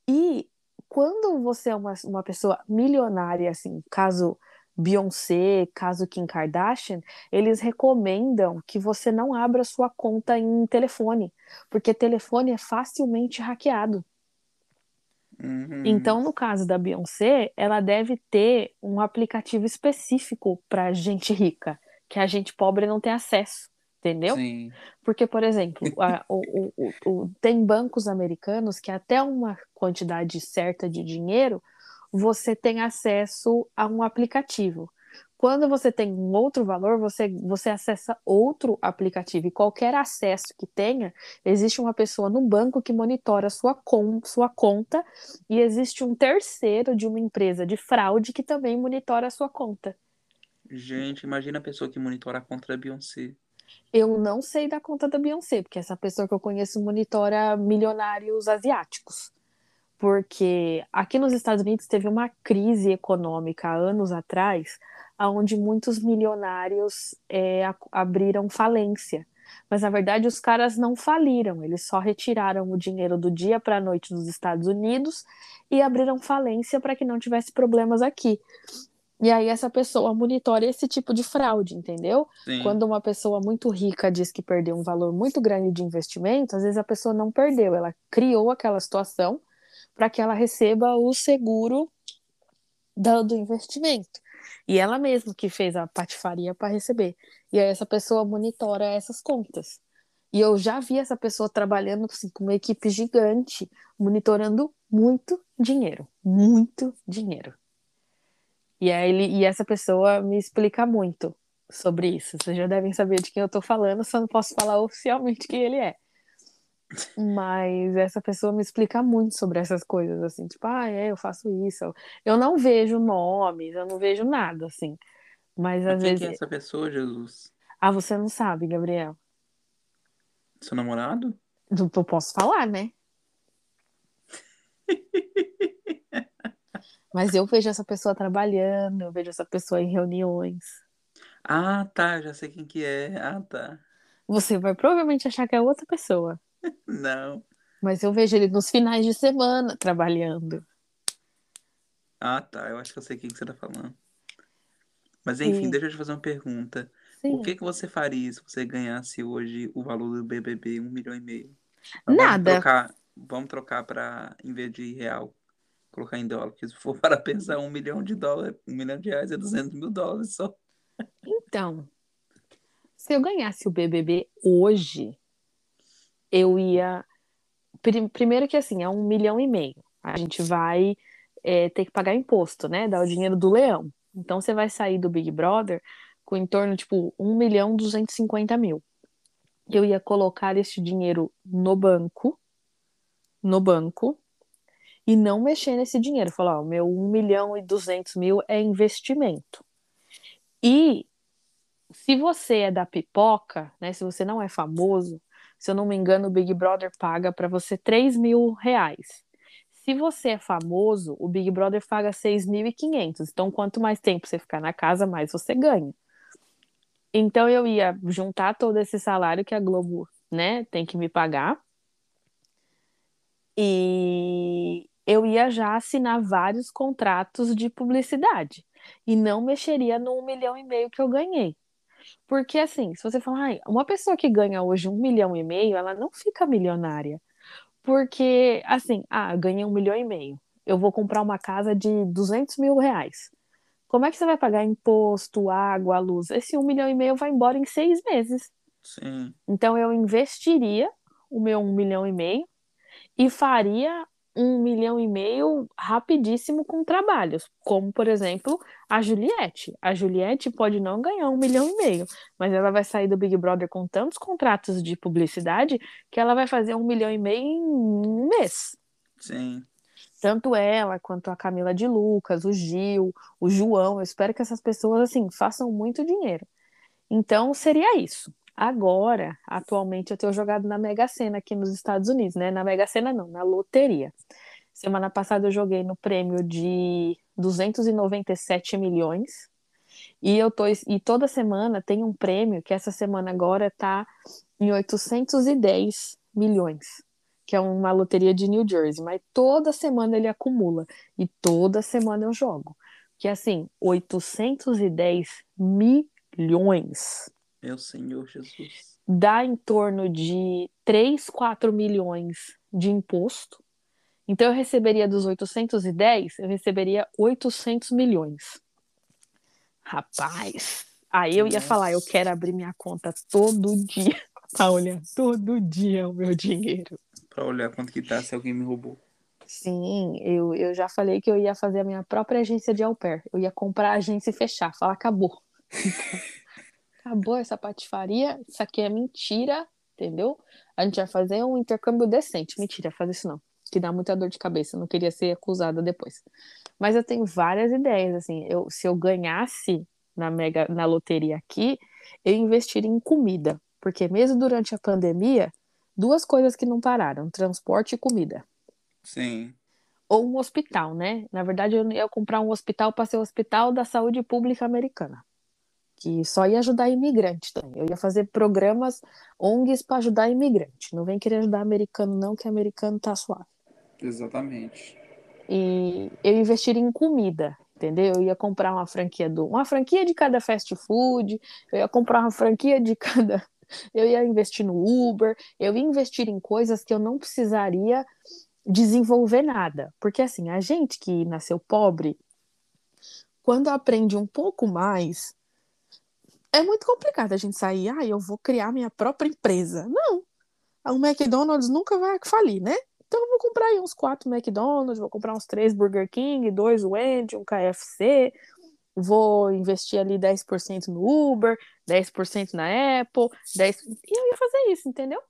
E quando você é uma, uma pessoa milionária, assim, caso Beyoncé, caso Kim Kardashian, eles recomendam que você não abra sua conta em telefone, porque telefone é facilmente hackeado. Uhum. Então, no caso da Beyoncé, ela deve ter um aplicativo específico para gente rica, que a gente pobre não tem acesso, entendeu? Sim. Porque, por exemplo, a, o, o, o, tem bancos americanos que até uma quantidade certa de dinheiro você tem acesso a um aplicativo. Quando você tem um outro valor, você, você acessa outro aplicativo. E qualquer acesso que tenha, existe uma pessoa no banco que monitora sua, com, sua conta, e existe um terceiro de uma empresa de fraude que também monitora a sua conta. Gente, imagina a pessoa que monitora a conta da Beyoncé. Eu não sei da conta da Beyoncé, porque essa pessoa que eu conheço monitora milionários asiáticos. Porque aqui nos Estados Unidos teve uma crise econômica anos atrás, onde muitos milionários é, abriram falência. Mas na verdade os caras não faliram, eles só retiraram o dinheiro do dia para a noite dos Estados Unidos e abriram falência para que não tivesse problemas aqui. E aí essa pessoa monitora esse tipo de fraude, entendeu? Sim. Quando uma pessoa muito rica diz que perdeu um valor muito grande de investimento, às vezes a pessoa não perdeu, ela criou aquela situação para que ela receba o seguro do, investimento. E ela mesma que fez a patifaria para receber. E aí essa pessoa monitora essas contas. E eu já vi essa pessoa trabalhando assim, com uma equipe gigante, monitorando muito dinheiro. Muito dinheiro. E, aí ele, e essa pessoa me explica muito sobre isso. Vocês já devem saber de quem eu estou falando, só não posso falar oficialmente quem ele é. Mas essa pessoa me explica muito sobre essas coisas, assim, tipo, ah, é, eu faço isso. Eu não vejo nomes, eu não vejo nada, assim. Mas às quem vezes. Quem é essa pessoa, Jesus? Ah, você não sabe, Gabriel. Seu namorado? Eu posso falar, né? Mas eu vejo essa pessoa trabalhando, eu vejo essa pessoa em reuniões. Ah, tá, já sei quem que é. Ah, tá. Você vai provavelmente achar que é outra pessoa. Não. Mas eu vejo ele nos finais de semana trabalhando. Ah, tá. Eu acho que eu sei quem que você tá falando. Mas enfim, deixa eu te fazer uma pergunta. Sim. O que que você faria se você ganhasse hoje o valor do BBB, um milhão e meio? Nada. Vamos trocar, vamos trocar para, em vez de real, colocar em dólar. Porque se for para pensar, um milhão de dólares, um milhão de reais é 200 mil dólares só. Então, se eu ganhasse o BBB hoje, eu ia. Pri- Primeiro que assim, é um milhão e meio. A gente vai é, ter que pagar imposto, né? Dar o dinheiro do leão. Então você vai sair do Big Brother com em torno, tipo, 1 milhão 250 mil. Eu ia colocar este dinheiro no banco, no banco, e não mexer nesse dinheiro. Falar, ó, meu 1 milhão e 200 mil é investimento. E se você é da pipoca, né? Se você não é famoso, se eu não me engano, o Big Brother paga para você 3 mil reais. Se você é famoso, o Big Brother paga 6.500. Então, quanto mais tempo você ficar na casa, mais você ganha. Então, eu ia juntar todo esse salário que a Globo, né, tem que me pagar. E eu ia já assinar vários contratos de publicidade. E não mexeria no um milhão e meio que eu ganhei. Porque, assim, se você falar, "Ai, uma pessoa que ganha hoje um milhão e meio, ela não fica milionária. Porque, assim, ah, ganhei um milhão e meio. Eu vou comprar uma casa de 200 mil reais. Como é que você vai pagar imposto, água, luz? Esse um milhão e meio vai embora em seis meses. Sim. Então, eu investiria o meu um milhão e meio e faria um milhão e meio rapidíssimo com trabalhos, como por exemplo a Juliette. A Juliette pode não ganhar um milhão e meio, mas ela vai sair do Big Brother com tantos contratos de publicidade que ela vai fazer um milhão e meio em um mês. Sim. Tanto ela quanto a Camila de Lucas, o Gil, o João. Eu espero que essas pessoas assim façam muito dinheiro. Então seria isso. Agora, atualmente, eu tenho jogado na Mega Sena aqui nos Estados Unidos, né? Na Mega Sena não, na loteria. Semana passada eu joguei no prêmio de 297 milhões. E eu tô e toda semana tem um prêmio que essa semana agora tá em 810 milhões, que é uma loteria de New Jersey, mas toda semana ele acumula e toda semana eu jogo. Que assim, 810 milhões Meu Senhor Jesus. dá em torno de 3, 4 milhões de imposto. Então eu receberia dos 810, eu receberia 800 milhões. Rapaz, aí eu ia Nossa. falar, eu quero abrir minha conta todo dia pra olhar todo dia o meu dinheiro. Pra olhar quanto que tá se alguém me roubou. Sim, eu, eu já falei que eu ia fazer a minha própria agência de au pair. Eu ia comprar a agência e fechar, falar, acabou. acabou essa patifaria, isso aqui é mentira, entendeu? A gente vai fazer um intercâmbio decente. Mentira, fazer isso não, que dá muita dor de cabeça, não queria ser acusada depois. Mas eu tenho várias ideias, assim, eu, se eu ganhasse na mega na loteria aqui, eu investiria em comida, porque mesmo durante a pandemia, duas coisas que não pararam, transporte e comida Sim. ou um hospital, né? Na verdade, eu ia comprar um hospital para ser o Hospital da Saúde Pública Americana, que só ia ajudar imigrante também. Eu ia fazer programas ONGs para ajudar imigrante. Não vem querer ajudar americano, não, que americano tá suave. Exatamente. E eu investiria em comida, entendeu? Eu ia comprar uma franquia do, uma franquia de cada fast food, eu ia comprar uma franquia de cada, eu ia investir no Uber, eu ia investir em coisas que eu não precisaria desenvolver nada, porque assim, a gente que nasceu pobre, quando aprende um pouco mais, é muito complicado a gente sair, ah, eu vou criar minha própria empresa. Não. O McDonald's nunca vai falir, né? Então eu vou comprar aí uns quatro McDonald's, vou comprar uns três Burger King, dois Wendy, um KFC, vou investir ali 10% no Uber, 10% na Apple, 10... e eu ia fazer isso, entendeu?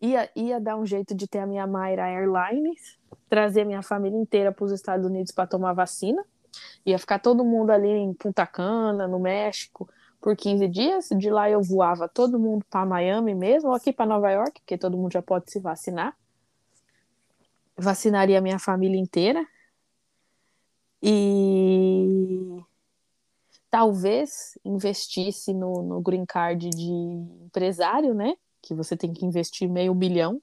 Ia, ia dar um jeito de ter a minha Mayra Airlines, trazer minha família inteira para os Estados Unidos para tomar vacina, ia ficar todo mundo ali em Punta Cana, no México, por 15 dias. De lá eu voava todo mundo para Miami mesmo, ou aqui para Nova York, porque todo mundo já pode se vacinar vacinaria minha família inteira. E talvez investisse no, no green card de empresário, né? Que você tem que investir meio milhão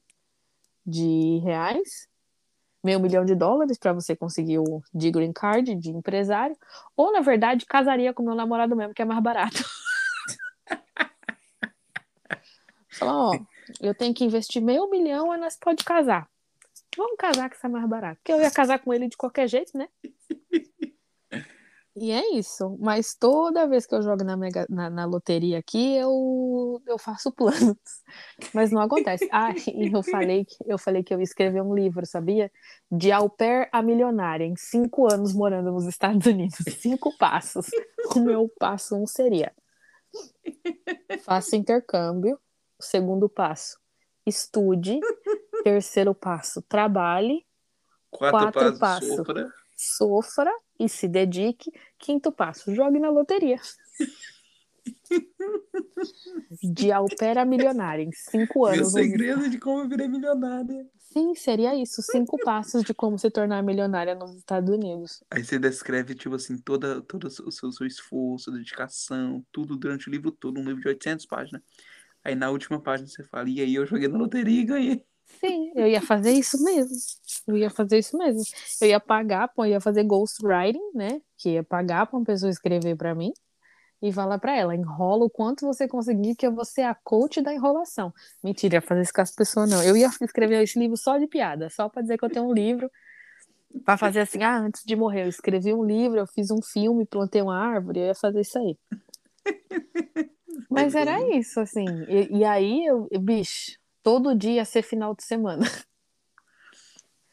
de reais, meio milhão de dólares para você conseguir o de green card de empresário, ou na verdade casaria com meu namorado mesmo, que é mais barato. Falar, ó, eu tenho que investir meio milhão e nós pode casar. Vamos casar que isso é mais barato. Porque eu ia casar com ele de qualquer jeito, né? E é isso. Mas toda vez que eu jogo na, mega, na, na, loteria aqui, eu, eu faço planos. Mas não acontece. Ah, e eu falei, eu falei que eu ia escrever um livro, sabia? De au pair a milionária, em cinco anos morando nos Estados Unidos. Cinco passos. O meu passo um seria: faça intercâmbio. Segundo passo, estude. Terceiro passo, trabalhe. Quatro, Quatro passos, sofra. Sofra e se dedique. Quinto passo, jogue na loteria. De Alpera milionária em cinco anos. O segredo de como virar milionária. Sim, seria isso. Cinco passos de como se tornar milionária nos Estados Unidos. Aí você descreve, tipo assim, toda, todo o seu, seu esforço, dedicação, tudo durante o livro todo, um livro de 800 páginas. Aí na última página você fala, e aí eu joguei na loteria e ganhei. Sim, eu ia fazer isso mesmo. Eu ia fazer isso mesmo. Eu ia pagar, pô, ia fazer ghostwriting, né? Que ia pagar pra uma pessoa escrever para mim e falar para ela, enrola o quanto você conseguir, que eu vou ser a coach da enrolação. Mentira, ia fazer isso com as pessoas, não. Eu ia escrever esse livro só de piada, só para dizer que eu tenho um livro, para fazer assim, ah, antes de morrer, eu escrevi um livro, eu fiz um filme, plantei uma árvore, eu ia fazer isso aí. Mas era isso, assim. E, e aí, eu, bicho, todo dia ser final de semana.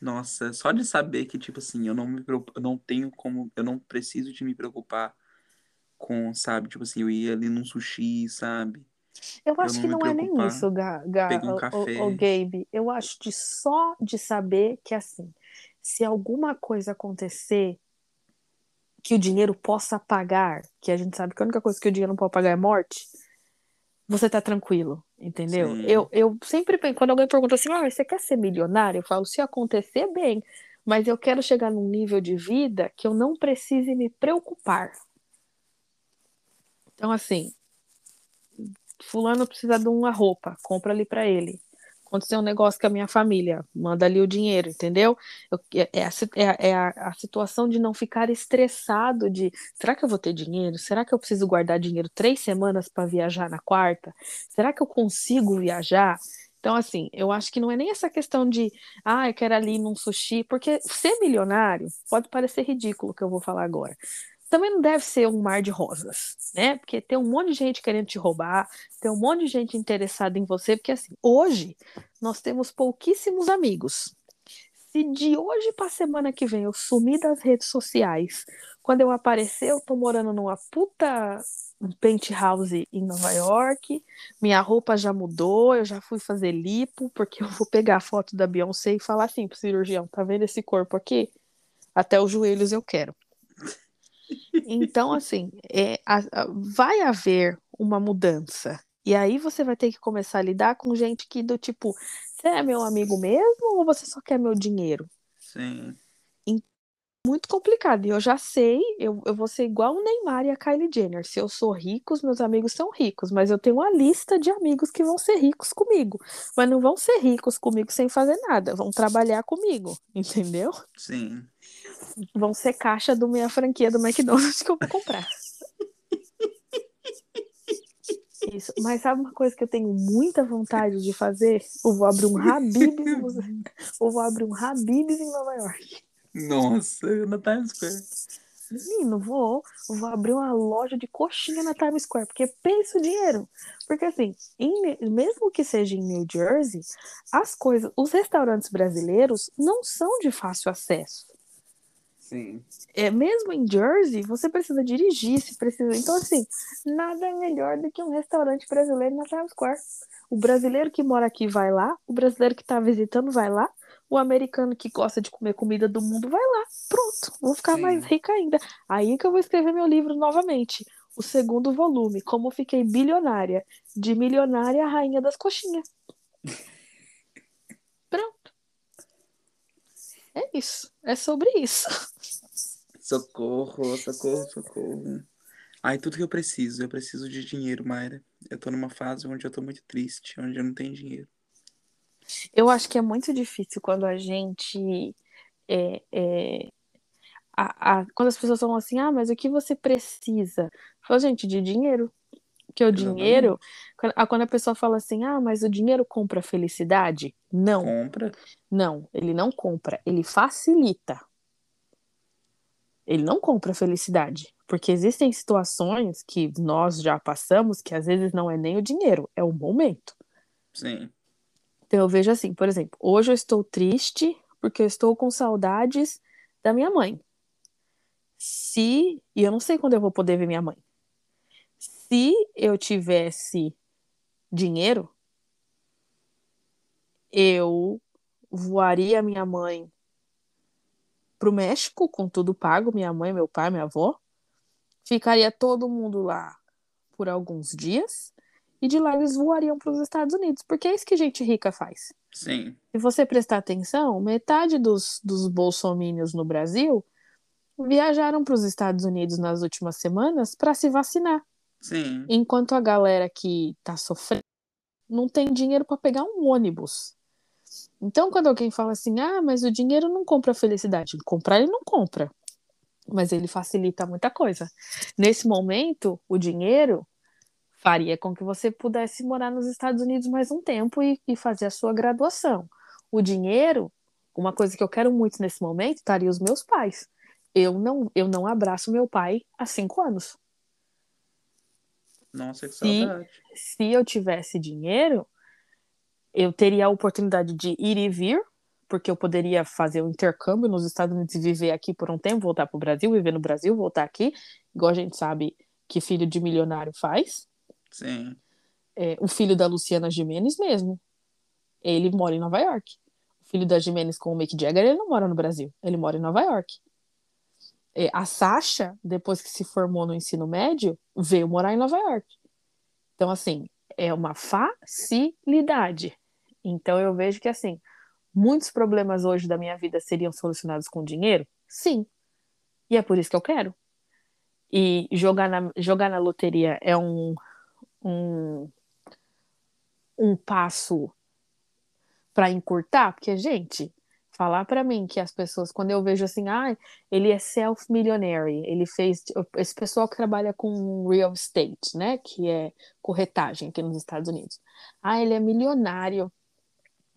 Nossa, só de saber que, tipo assim, eu não me preocupo, eu não tenho como, eu não preciso de me preocupar com, sabe, tipo assim, eu ia ali num sushi, sabe? Eu acho eu que não é nem isso, Ga, Ga um o, o, Gabe. Eu acho de só de saber que, assim, se alguma coisa acontecer que o dinheiro possa pagar, que a gente sabe que a única coisa que o dinheiro não pode pagar é morte, você tá tranquilo, entendeu? Eu, eu sempre quando alguém pergunta assim, ah, você quer ser milionário? Eu falo, se acontecer, bem, mas eu quero chegar num nível de vida que eu não precise me preocupar. Então, assim, fulano precisa de uma roupa, compra ali para ele aconteceu um negócio com a minha família, manda ali o dinheiro, entendeu? Eu, é, é, a, é, é a, a, situação de não ficar estressado de será que eu vou ter dinheiro? Será que eu preciso guardar dinheiro três semanas para viajar na quarta? Será que eu consigo viajar? Então, assim, eu acho que não é nem essa questão de, ah, eu quero ali num sushi, porque ser milionário pode parecer ridículo o que eu vou falar agora também não deve ser um mar de rosas, né? Porque tem um monte de gente querendo te roubar, tem um monte de gente interessada em você, porque assim, hoje nós temos pouquíssimos amigos. Se de hoje para semana que vem eu sumir das redes sociais, quando eu aparecer, eu tô morando numa puta penthouse em Nova York, minha roupa já mudou, eu já fui fazer lipo, porque eu vou pegar a foto da Beyoncé e falar assim pro cirurgião, tá vendo esse corpo aqui? Até os joelhos eu quero. Então, assim, é, a, a, vai haver uma mudança. E aí você vai ter que começar a lidar com gente que do tipo, você é meu amigo mesmo ou você só quer meu dinheiro? Sim. muito complicado. E eu já sei, eu, eu vou ser igual o Neymar e a Kylie Jenner. Se eu sou rico, os meus amigos são ricos, mas eu tenho uma lista de amigos que vão ser ricos comigo. Mas não vão ser ricos comigo sem fazer nada, vão trabalhar comigo, entendeu? Sim vão ser caixa da minha franquia do McDonald's que eu vou comprar. Isso. Mas sabe uma coisa que eu tenho muita vontade de fazer? Eu vou abrir um Habib's, eu vou abrir um Habib's em Nova York. Nossa, na Times Square. Menino, vou, vou abrir uma loja de coxinha na Times Square, porque pensa o dinheiro. Porque assim, em, mesmo que seja em New Jersey, as coisas, os restaurantes brasileiros não são de fácil acesso. Sim. É, mesmo em Jersey, você precisa dirigir, se precisa. Então, assim, nada é melhor do que um restaurante brasileiro na Times Square. O brasileiro que mora aqui vai lá, o brasileiro que está visitando vai lá, o americano que gosta de comer comida do mundo vai lá. Pronto, vou ficar Sim. mais rica ainda. Aí que eu vou escrever meu livro novamente. O segundo volume, Como Fiquei Bilionária, de milionária a rainha das coxinhas. Pronto. É isso. É sobre isso. Socorro, socorro, socorro. Ai, tudo que eu preciso. Eu preciso de dinheiro, Mayra. Eu tô numa fase onde eu tô muito triste, onde eu não tenho dinheiro. Eu acho que é muito difícil quando a gente. É, é, a, a, quando as pessoas falam assim, ah, mas o que você precisa? Fala, gente, de dinheiro. Porque o Exatamente. dinheiro, quando a- quando a pessoa fala assim, ah, mas o dinheiro compra felicidade? Não, Compra. não, ele não compra, ele facilita. Ele não compra felicidade. Porque existem situações que nós já passamos que às vezes não é nem o dinheiro, é o momento. Sim. Então eu vejo assim, por exemplo, hoje eu estou triste porque eu estou com saudades da minha mãe. Se, e eu não sei quando eu vou poder ver minha mãe. Se eu tivesse dinheiro, eu voaria minha mãe pro México com tudo pago, minha mãe, meu pai, minha avó. Ficaria todo mundo lá por alguns dias e de lá eles voariam para os Estados Unidos, porque é isso que gente rica faz. Sim. Se você prestar atenção, metade dos, dos bolsomínios no Brasil viajaram para os Estados Unidos nas últimas semanas para se vacinar, Sim. enquanto a galera que está sofrendo não tem dinheiro para pegar um ônibus. Então, quando alguém fala assim, ah, mas o dinheiro não compra felicidade, comprar ele não compra, mas ele facilita muita coisa. Nesse momento, o dinheiro faria com que você pudesse morar nos Estados Unidos mais um tempo e, e fazer a sua graduação. O dinheiro, uma coisa que eu quero muito nesse momento, estaria os meus pais. Eu não, eu não abraço meu pai há cinco anos. Nossa, que Se- saudade. Se eu tivesse dinheiro, eu teria a oportunidade de ir e vir, porque eu poderia fazer o intercâmbio nos Estados Unidos e viver aqui por um tempo, voltar para o Brasil, viver no Brasil, voltar aqui, igual a gente sabe que filho de milionário faz. Sim. É, o filho da Luciana Gimenez mesmo. Ele mora em Nova York. O filho da Gimenez com o Mick Jagger, ele não mora no Brasil. Ele mora em Nova York. É, a Sasha, depois que se formou no ensino médio, veio morar em Nova York. Então, assim, é uma facilidade. Então, eu vejo que, assim, muitos problemas hoje da minha vida seriam solucionados com dinheiro? Sim. E é por isso que eu quero. E jogar na, jogar na loteria é um, um, um passo para encurtar, porque, gente, falar para mim que as pessoas, quando eu vejo assim, ah, ele é self-millionary, ele fez. Esse pessoal que trabalha com real estate, né? Que é corretagem aqui nos Estados Unidos. Ah, ele é milionário,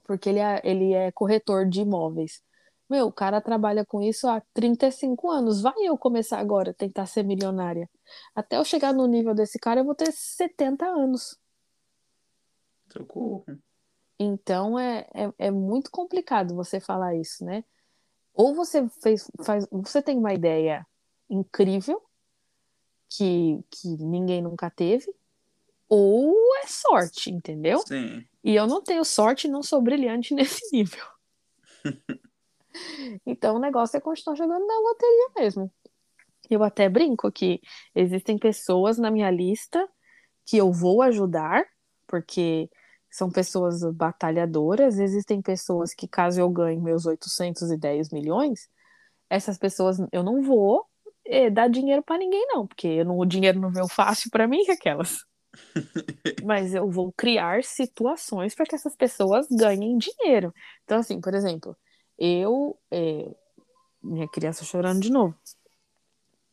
porque ele é, ele é corretor de imóveis. Meu, o cara trabalha com isso há 35 anos. Vai eu começar agora a tentar ser milionária. Até eu chegar no nível desse cara, eu vou ter 70 anos. Socorro. Então é, é, é muito complicado você falar isso, né? Ou você fez, faz, você tem uma ideia incrível que, que ninguém nunca teve, ou é sorte, entendeu? Sim. E eu não tenho sorte e não sou brilhante nesse nível. então o negócio é continuar jogando na loteria mesmo. Eu até brinco que existem pessoas na minha lista que eu vou ajudar, porque são pessoas batalhadoras, existem pessoas que, caso eu ganhe meus 810 milhões, essas pessoas eu não vou eh, dar dinheiro para ninguém, não, porque não- o dinheiro não veio fácil para mim, que aquelas. Mas eu vou criar situações para que essas pessoas ganhem dinheiro. Então, assim, por exemplo, eu. eh, minha criança chorando de novo.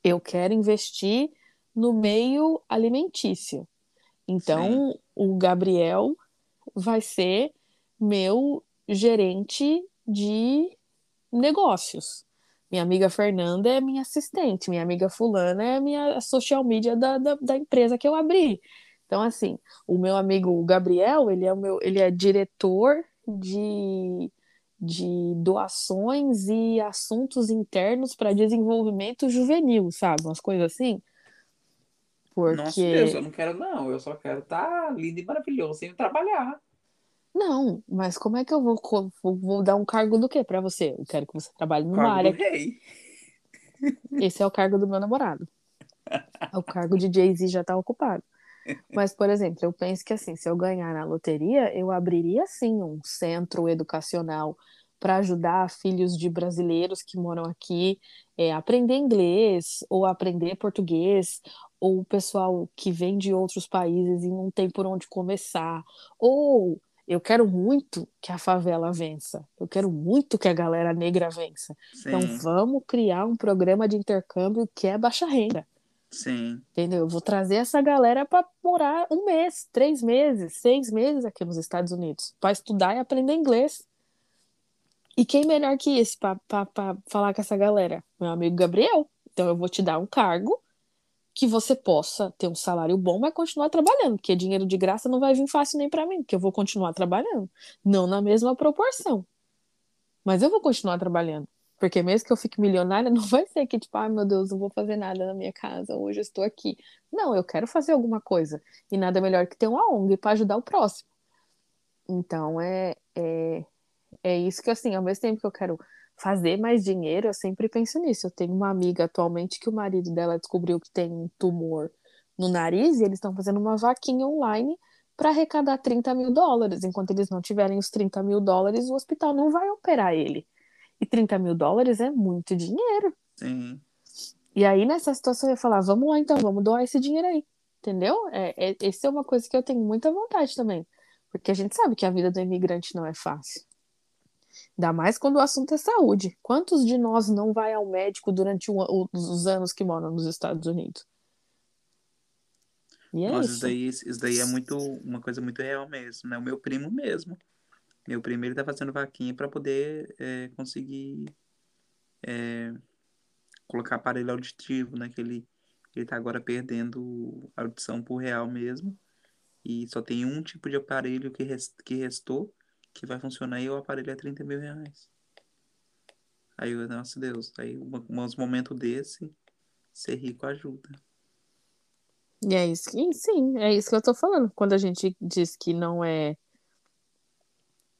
Eu quero investir no meio alimentício. Então, o Gabriel vai ser meu gerente de negócios. Minha amiga Fernanda é minha assistente, minha amiga Fulana é minha social media da, da, da empresa que eu abri. Então, assim, o meu amigo Gabriel, ele é o meu, ele é diretor de, de doações e assuntos internos para desenvolvimento juvenil, sabe? Umas coisas assim. Porque. Nossa Deus, eu não quero, não. Eu só quero estar lindo e maravilhoso sem trabalhar. Não, mas como é que eu vou, vou, dar um cargo do quê pra você? Eu quero que você trabalhe numa Cargo área. do rei. Esse é o cargo do meu namorado. O cargo de Jay-Z já tá ocupado. Mas, por exemplo, eu penso que assim, se eu ganhar na loteria, eu abriria sim um centro educacional para ajudar filhos de brasileiros que moram aqui é, a aprender inglês ou aprender português ou o pessoal que vem de outros países e não tem por onde começar, ou eu quero muito que a favela vença, eu quero muito que a galera negra vença. Então, Sim, vamos criar um programa de intercâmbio que é baixa renda. sim, Entendeu? Eu vou trazer essa galera para morar um mês, três meses, seis meses aqui nos Estados Unidos, para estudar e aprender inglês. E quem melhor que esse para falar com essa galera? Meu amigo Gabriel. Então eu vou te dar um cargo que você possa ter um salário bom, mas continuar trabalhando, porque dinheiro de graça não vai vir fácil nem para mim, porque eu vou continuar trabalhando, não na mesma proporção. Mas eu vou continuar trabalhando. Porque mesmo que eu fique milionária, não vai ser que, tipo, ai meu Deus, não vou fazer nada na minha casa, hoje eu estou aqui. Não, eu quero fazer alguma coisa. E nada melhor que ter uma ONG para ajudar o próximo. Então, é, é, é isso que, assim, ao mesmo tempo que eu quero fazer mais dinheiro, eu sempre penso nisso. Eu tenho uma amiga atualmente que o marido dela descobriu que tem um tumor no nariz e eles estão fazendo uma vaquinha online para arrecadar 30 mil dólares. Enquanto eles não tiverem os 30 mil dólares, o hospital não vai operar ele. E 30 mil dólares é muito dinheiro. sim. E aí, nessa situação, eu ia falar: vamos lá então, vamos doar esse dinheiro aí. Entendeu? É, é, essa é uma coisa que eu tenho muita vontade também. Porque a gente sabe que a vida do imigrante não é fácil. Ainda mais quando o assunto é saúde. Quantos de nós não vai ao médico durante o- os anos que moram nos Estados Unidos? E é Nossa, isso. isso daí, isso daí é muito, uma coisa muito real mesmo, né? O meu primo mesmo. Meu primo, ele tá fazendo vaquinha para poder é, conseguir é, colocar aparelho auditivo, né? Que ele, ele tá agora perdendo a audição por real mesmo. E só tem um tipo de aparelho que, res- que restou que vai funcionar e o aparelho é 30 mil reais. Aí eu, nossa Deus, aí uns momentos desse, ser rico ajuda. E é isso. E sim, é isso que eu tô falando. Quando a gente diz que não é.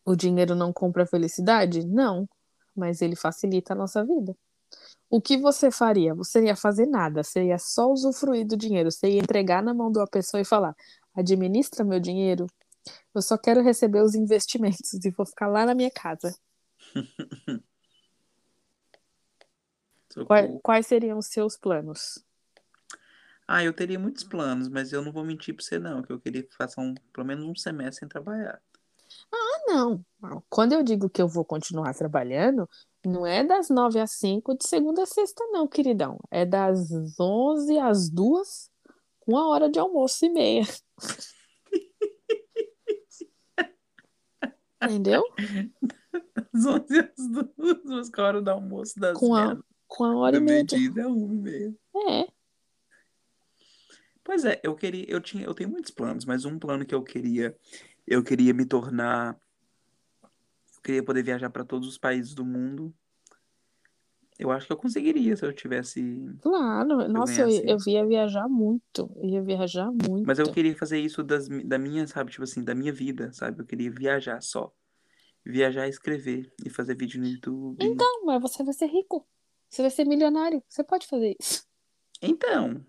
O dinheiro não compra felicidade? Não. Mas ele facilita a nossa vida. O que você faria? Você ia fazer nada, você ia só usufruir do dinheiro, você ia entregar na mão de uma pessoa e falar: administra meu dinheiro, eu só quero receber os investimentos e vou ficar lá na minha casa. Quais, quais seriam os seus planos? Ah, eu teria muitos planos, mas eu não vou mentir pra você não, que eu queria que faça um, pelo menos um semestre sem trabalhar. Ah, não. Quando eu digo que eu vou continuar trabalhando, não é das nove às cinco de segunda a sexta, não, queridão. É das onze às duas, com a hora de almoço e meia. Entendeu? Às 11 às 2, mas com a hora do almoço das Com a, com a hora e meia. é uma e meia. É. Pois é, eu queria, eu tinha, eu tenho muitos planos, mas um plano que eu queria, eu queria me tornar, eu queria poder viajar para todos os países do mundo. Eu acho que eu conseguiria se eu tivesse, Claro, nossa, eu, eu ia viajar muito, eu ia viajar muito. mas eu queria fazer isso das, da minha, sabe, tipo assim, da minha vida, sabe? Eu queria viajar só. Viajar, escrever e fazer vídeo no YouTube. Então, mas você vai ser rico, você vai ser milionário, você pode fazer isso. Então,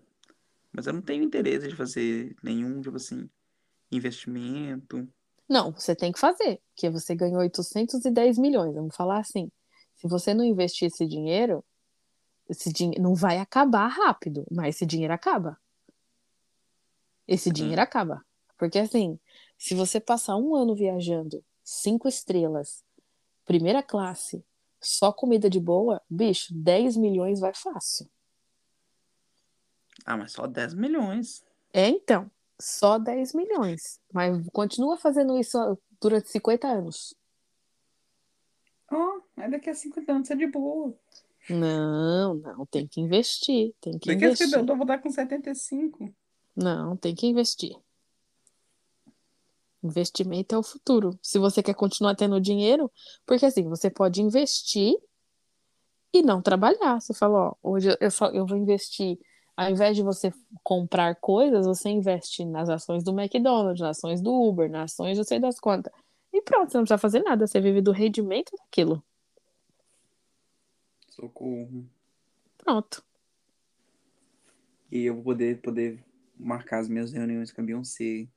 mas eu não tenho interesse de fazer nenhum, tipo assim, investimento. Não, você tem que fazer, porque você ganhou 810 milhões, vamos falar assim. Se você não investir esse dinheiro, esse dinheiro não vai acabar rápido, mas esse dinheiro acaba. Esse Sim. dinheiro acaba. Porque assim, se você passar um ano viajando, cinco estrelas, primeira classe, só comida de boa, bicho, 10 milhões vai fácil. Ah, mas só 10 milhões. É, então, só 10 milhões. Mas continua fazendo isso durante 50 anos. Ó, aí daqui a 50 anos é de boa. Não, não, tem que investir, tem que Daqui a 50 investir. anos eu vou dar com 75. Não, tem que investir. Investimento é o futuro. Se você quer continuar tendo dinheiro, porque assim, você pode investir e não trabalhar. Você fala, ó, hoje eu só eu vou investir, ao invés de você comprar coisas, você investe nas ações do McDonald's, nas ações do Uber, nas ações não sei das quantas. E pronto, você não precisa fazer nada, você vive do rendimento daquilo. Socorro. Pronto. E eu vou poder, poder marcar as minhas reuniões com a Beyoncé.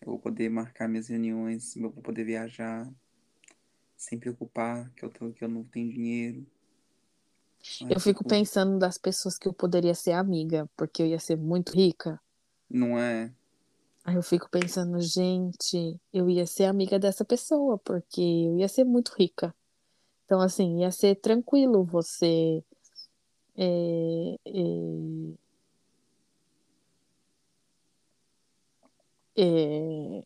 Eu vou poder marcar minhas reuniões, eu vou poder viajar sem preocupar que eu, tô, que eu não tenho dinheiro. Ai, Eu fico pensando das pessoas que eu poderia ser amiga, porque eu ia ser muito rica. Não é? Aí eu fico pensando, gente, eu ia ser amiga dessa pessoa, porque eu ia ser muito rica. Então, assim, ia ser tranquilo você. é, é, é,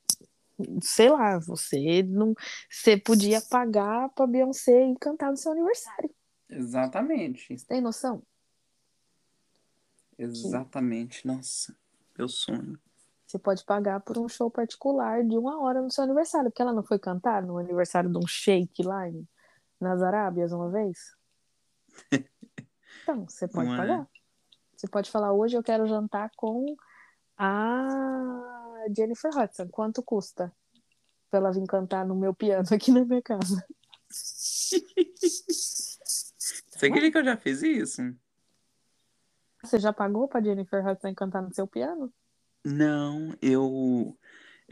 sei lá, você não. Você podia pagar pra Beyoncé e cantar no seu aniversário. Exatamente. Tem noção? Exatamente. Nossa, meu sonho. Você pode pagar por um show particular de uma hora no seu aniversário, porque ela não foi cantar no aniversário de um sheik lá em, nas Arábias uma vez? Então, você pode Não é? pagar. Você pode falar, hoje eu quero jantar com a Jennifer Hudson. Quanto custa? Pra ela vir cantar no meu piano aqui na minha casa. Você acredita que eu já fiz isso? Você já pagou pra Jennifer Hudson cantar no seu piano? Não, eu,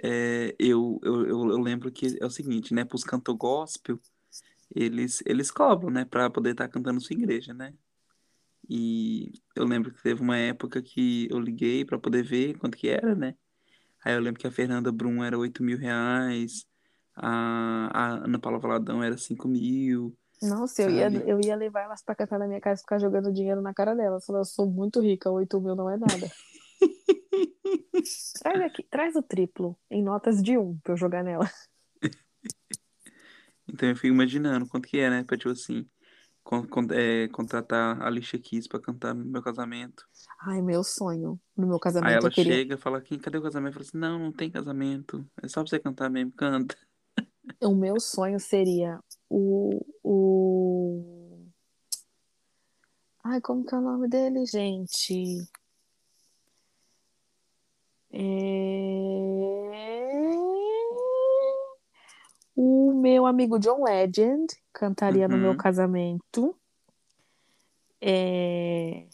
é, eu, eu, eu, lembro que é o seguinte, né? Para os cantor gospel, eles, eles cobram, né? Para poder estar cantando sua igreja, né? E eu lembro que teve uma época que eu liguei para poder ver quanto que era, né? Aí eu lembro que a Fernanda Brum era 8 mil reais, a, a Ana Paula Valadão era 5 mil. Nossa, eu ia, eu ia levar elas pra cantar na minha casa e ficar jogando dinheiro na cara delas. Falar, eu sou muito rica, 8 mil não é nada. traz aqui, traz o triplo em notas de um pra eu jogar nela. Então eu fico imaginando quanto que é, né? Pra, tipo assim, con- con- é, contratar a Alicia Keys pra cantar no meu casamento. Ai, meu sonho. No meu Aí casamento ela eu queria. chega e fala, "Quem- cadê o casamento? Eu falo assim, não, não tem casamento. É só pra você cantar mesmo, canta. O meu sonho seria o, o. Ai, como que é o nome dele, gente? É... O meu amigo John Legend cantaria no meu Uhum. casamento. É...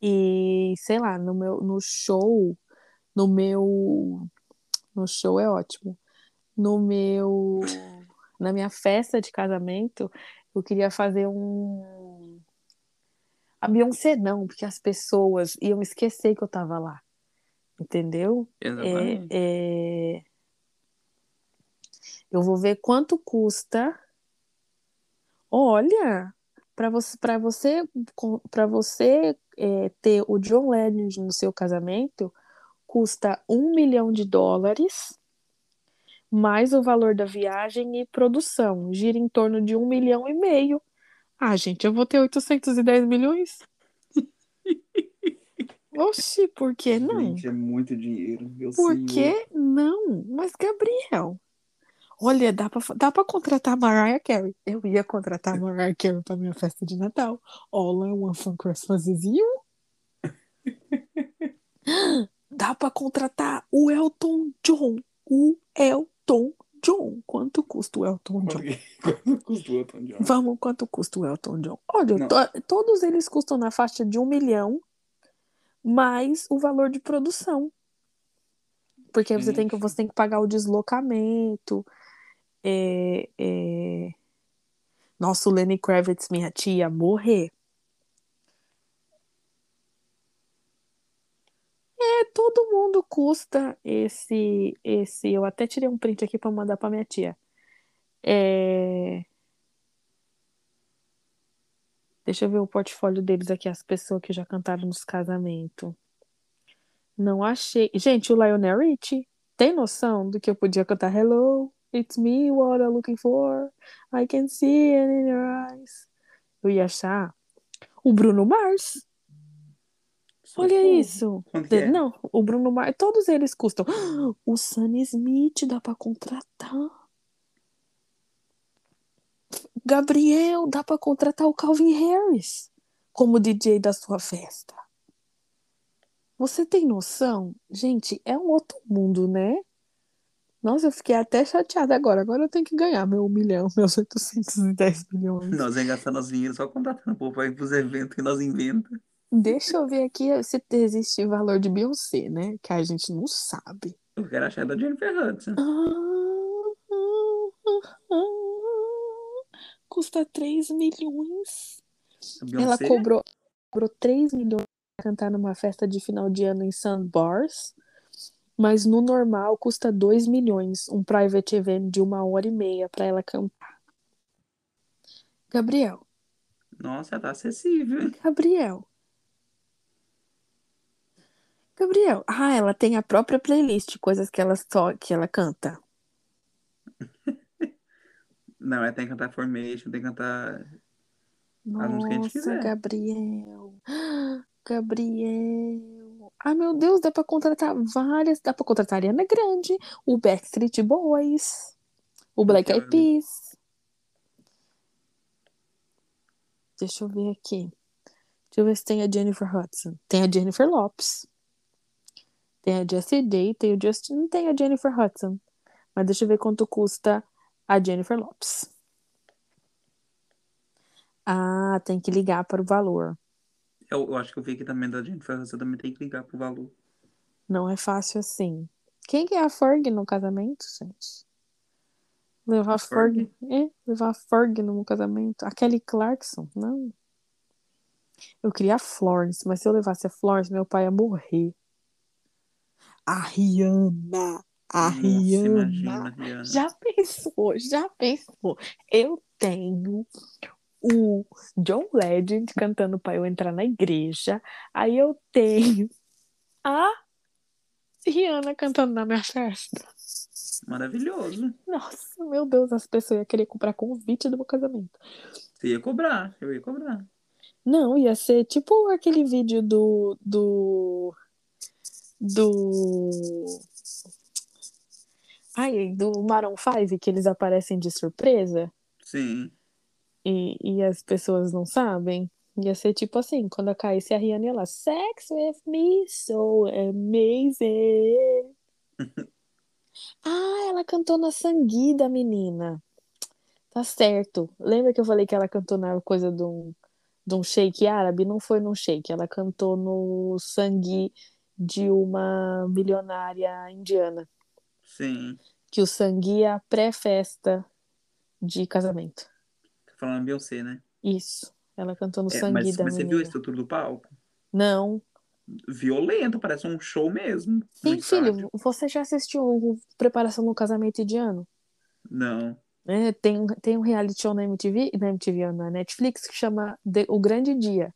E sei lá, no meu no show, no meu no show é ótimo. No meu na minha festa de casamento, eu queria fazer um a Beyoncé não, porque as pessoas iam esquecer que eu tava lá. Entendeu? É, é... Eu vou ver quanto custa. Olha, para você, para você, para você é, ter o John Legend no seu casamento, custa um milhão de dólares, mais o valor da viagem e produção. Gira em torno de um milhão e meio. Ah, gente, eu vou ter 810 milhões? Oxi, por que não? Gente, é muito dinheiro, meu Por senhor. que não? Mas, Gabriel, olha, dá pra, dá pra contratar a Mariah Carey. Eu ia contratar a Mariah Carey pra minha festa de Natal. All I want for Christmas is you. Dá pra contratar o Elton John. O Elton John. Quanto custa o Elton John? quanto custa o Elton John? Vamos, quanto custa o Elton John? Olha, to- todos eles custam na faixa de um milhão, mais o valor de produção. Porque você tem que, você tem que pagar o deslocamento. É, é... Nossa, o Lenny Kravitz, minha tia, morrer. É, todo mundo custa esse, esse. Eu até tirei um print aqui pra mandar pra minha tia. É... Deixa eu ver o portfólio deles aqui, as pessoas que já cantaram nos casamentos. Não achei. Gente, o Lionel Richie tem noção do que eu podia cantar? Hello, it's me, what I'm looking for. I can see it in your eyes. Eu ia achar o Bruno Mars. Olha isso. É? Não, o Bruno Mars, todos eles custam. O Sam Smith dá pra contratar. Gabriel, dá pra contratar o Calvin Harris como DJ da sua festa. Você tem noção? Gente, é um outro mundo, né? Nossa, eu fiquei até chateada agora. Agora eu tenho que ganhar meu milhão, meus 810 milhões. Nós vamos gastar nosso dinheiro só contratando o povo para ir pros eventos que nós inventamos. Deixa eu ver aqui se existe valor de Beyoncé, né? Que a gente não sabe. Eu quero achar da Jennifer Hudson. custa 3 milhões. Ela cobrou, cobrou 3 milhões pra cantar numa festa de final de ano em Sandbars. Mas no normal custa 2 milhões. Um private event de uma hora e meia pra ela cantar. Gabriel, Nossa, tá acessível. Gabriel. Gabriel. Ah, ela tem a própria playlist, coisas que ela só que ela canta. Não, é tem que cantar Formation, tem que cantar. As músicas que a gente Nossa, quiser. Gabriel. Gabriel. Ai, meu Deus, dá pra contratar várias. Dá pra contratar a Ariana Grande, o Backstreet Boys, o Black Eyed. Peas. Deixa eu ver aqui. Deixa eu ver se tem a Jennifer Hudson. Tem a Jennifer Lopes. Tem a Jessie J, tem o Justin, não tem a Jennifer Hudson. Mas deixa eu ver quanto custa a Jennifer Lopes. Ah, tem que ligar para o valor. Eu, eu acho que eu vi aqui também da Jennifer Hudson, também tem que ligar pro valor. Não é fácil assim. Quem que é a Ferg no casamento, gente? Levar a Ferg? É, levar a Ferg no casamento. A Kelly Clarkson? Não. Eu queria a Florence, mas se eu levasse a Florence, meu pai ia morrer. A Rihanna. A Nossa, Rihanna. imagina, Rihanna. Já pensou? Já pensou? Eu tenho o John Legend cantando para eu entrar na igreja. Aí eu tenho a Rihanna cantando na minha festa. Maravilhoso. Nossa, meu Deus, as pessoas iam querer comprar convite do meu casamento. Você ia cobrar, eu ia cobrar. Não, ia ser tipo aquele vídeo do. do. Do. Ai, do Maroon 5, que eles aparecem de surpresa Sim. e, e as pessoas não sabem. Ia ser tipo assim, quando caísse a Rihanna ia lá, Sex with me, so amazing. ah, ela cantou na Sanguida, menina. Tá certo. Lembra que eu falei que ela cantou na coisa de um, de um shake árabe? Não foi num shake, ela cantou no sangue de uma milionária indiana. Sim. Que o sangue é a pré-festa de casamento. Tá falando Beyoncé, né? Isso. Ela cantou no É, sangue mas, da mas você viu a menina. estrutura do palco? Não. Violento, parece um show mesmo. Sim, filho, você já assistiu o Preparação no Casamento Indiano? Não. É, tem, um- tem um reality show na MTV, na MTV, na Netflix, que chama The- O Grande Dia,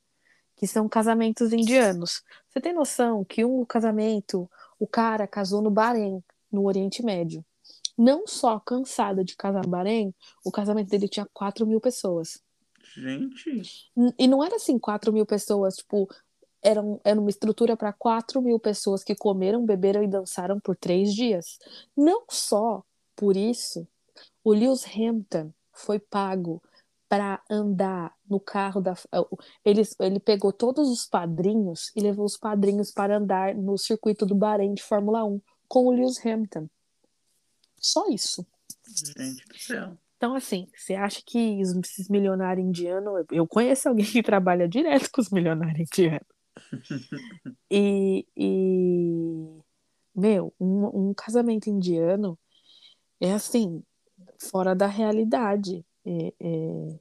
que são casamentos indianos. Você tem noção que um casamento, o cara casou no Bahrein, no Oriente Médio. Não só cansada de casar no Bahrein, o casamento dele tinha 4 mil pessoas. Gente. E não era assim, 4 mil pessoas, tipo, era, um- era uma estrutura para 4 mil pessoas que comeram, beberam e dançaram por três dias. Não só por isso, o Lewis Hampton foi pago para andar no carro da. Ele, ele pegou todos os padrinhos e levou os padrinhos para andar no circuito do Bahrein de Fórmula 1 com o Lewis Hampton. Só isso. Gente do céu. Então, assim, você acha que os- esses milionários indianos. eu- Eu conheço alguém que trabalha direto com os milionários indianos. E, e meu, um, um casamento indiano é assim, fora da realidade. É- é-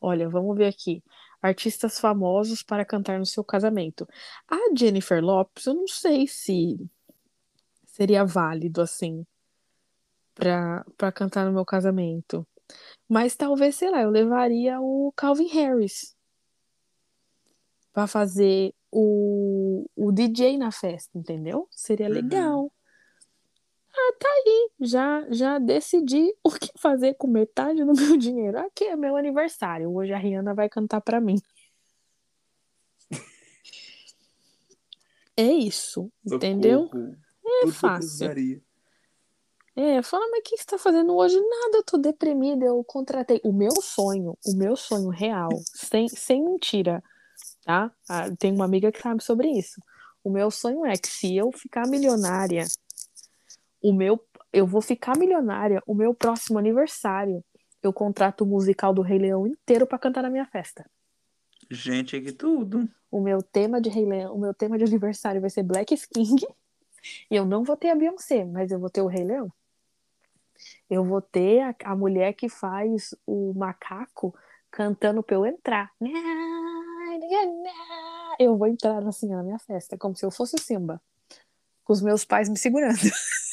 Olha, vamos ver aqui. Artistas famosos para cantar no seu casamento. A Jennifer Lopes, eu não sei se seria válido assim para cantar no meu casamento. Mas talvez, sei lá, eu levaria o Calvin Harris para fazer o, o DJ na festa, entendeu? Seria Uhum. Ah, tá aí. Já, já decidi o que fazer com metade do meu dinheiro. Aqui é meu aniversário. Hoje a Rihanna vai cantar para mim. É isso, entendeu? Socorro. É Tudo fácil. É, fala, mas o que você tá fazendo hoje? Nada, eu tô deprimida, eu contratei. O meu sonho, o meu sonho real, sem, sem mentira, tá? Ah, tem uma amiga que sabe sobre isso. O meu sonho é que se eu ficar milionária, o meu, eu vou ficar milionária, o meu próximo aniversário, eu contrato o musical do Rei Leão inteiro pra cantar na minha festa. Gente, é que tudo. O meu tema de Rei Leão, o meu tema de aniversário vai ser Black King. E eu não vou ter a Beyoncé, mas eu vou ter o Rei Leão. Eu vou ter a, a mulher que faz o macaco cantando pra eu entrar. Eu vou entrar assim na minha festa, como se eu fosse o Simba. Com os meus pais me segurando.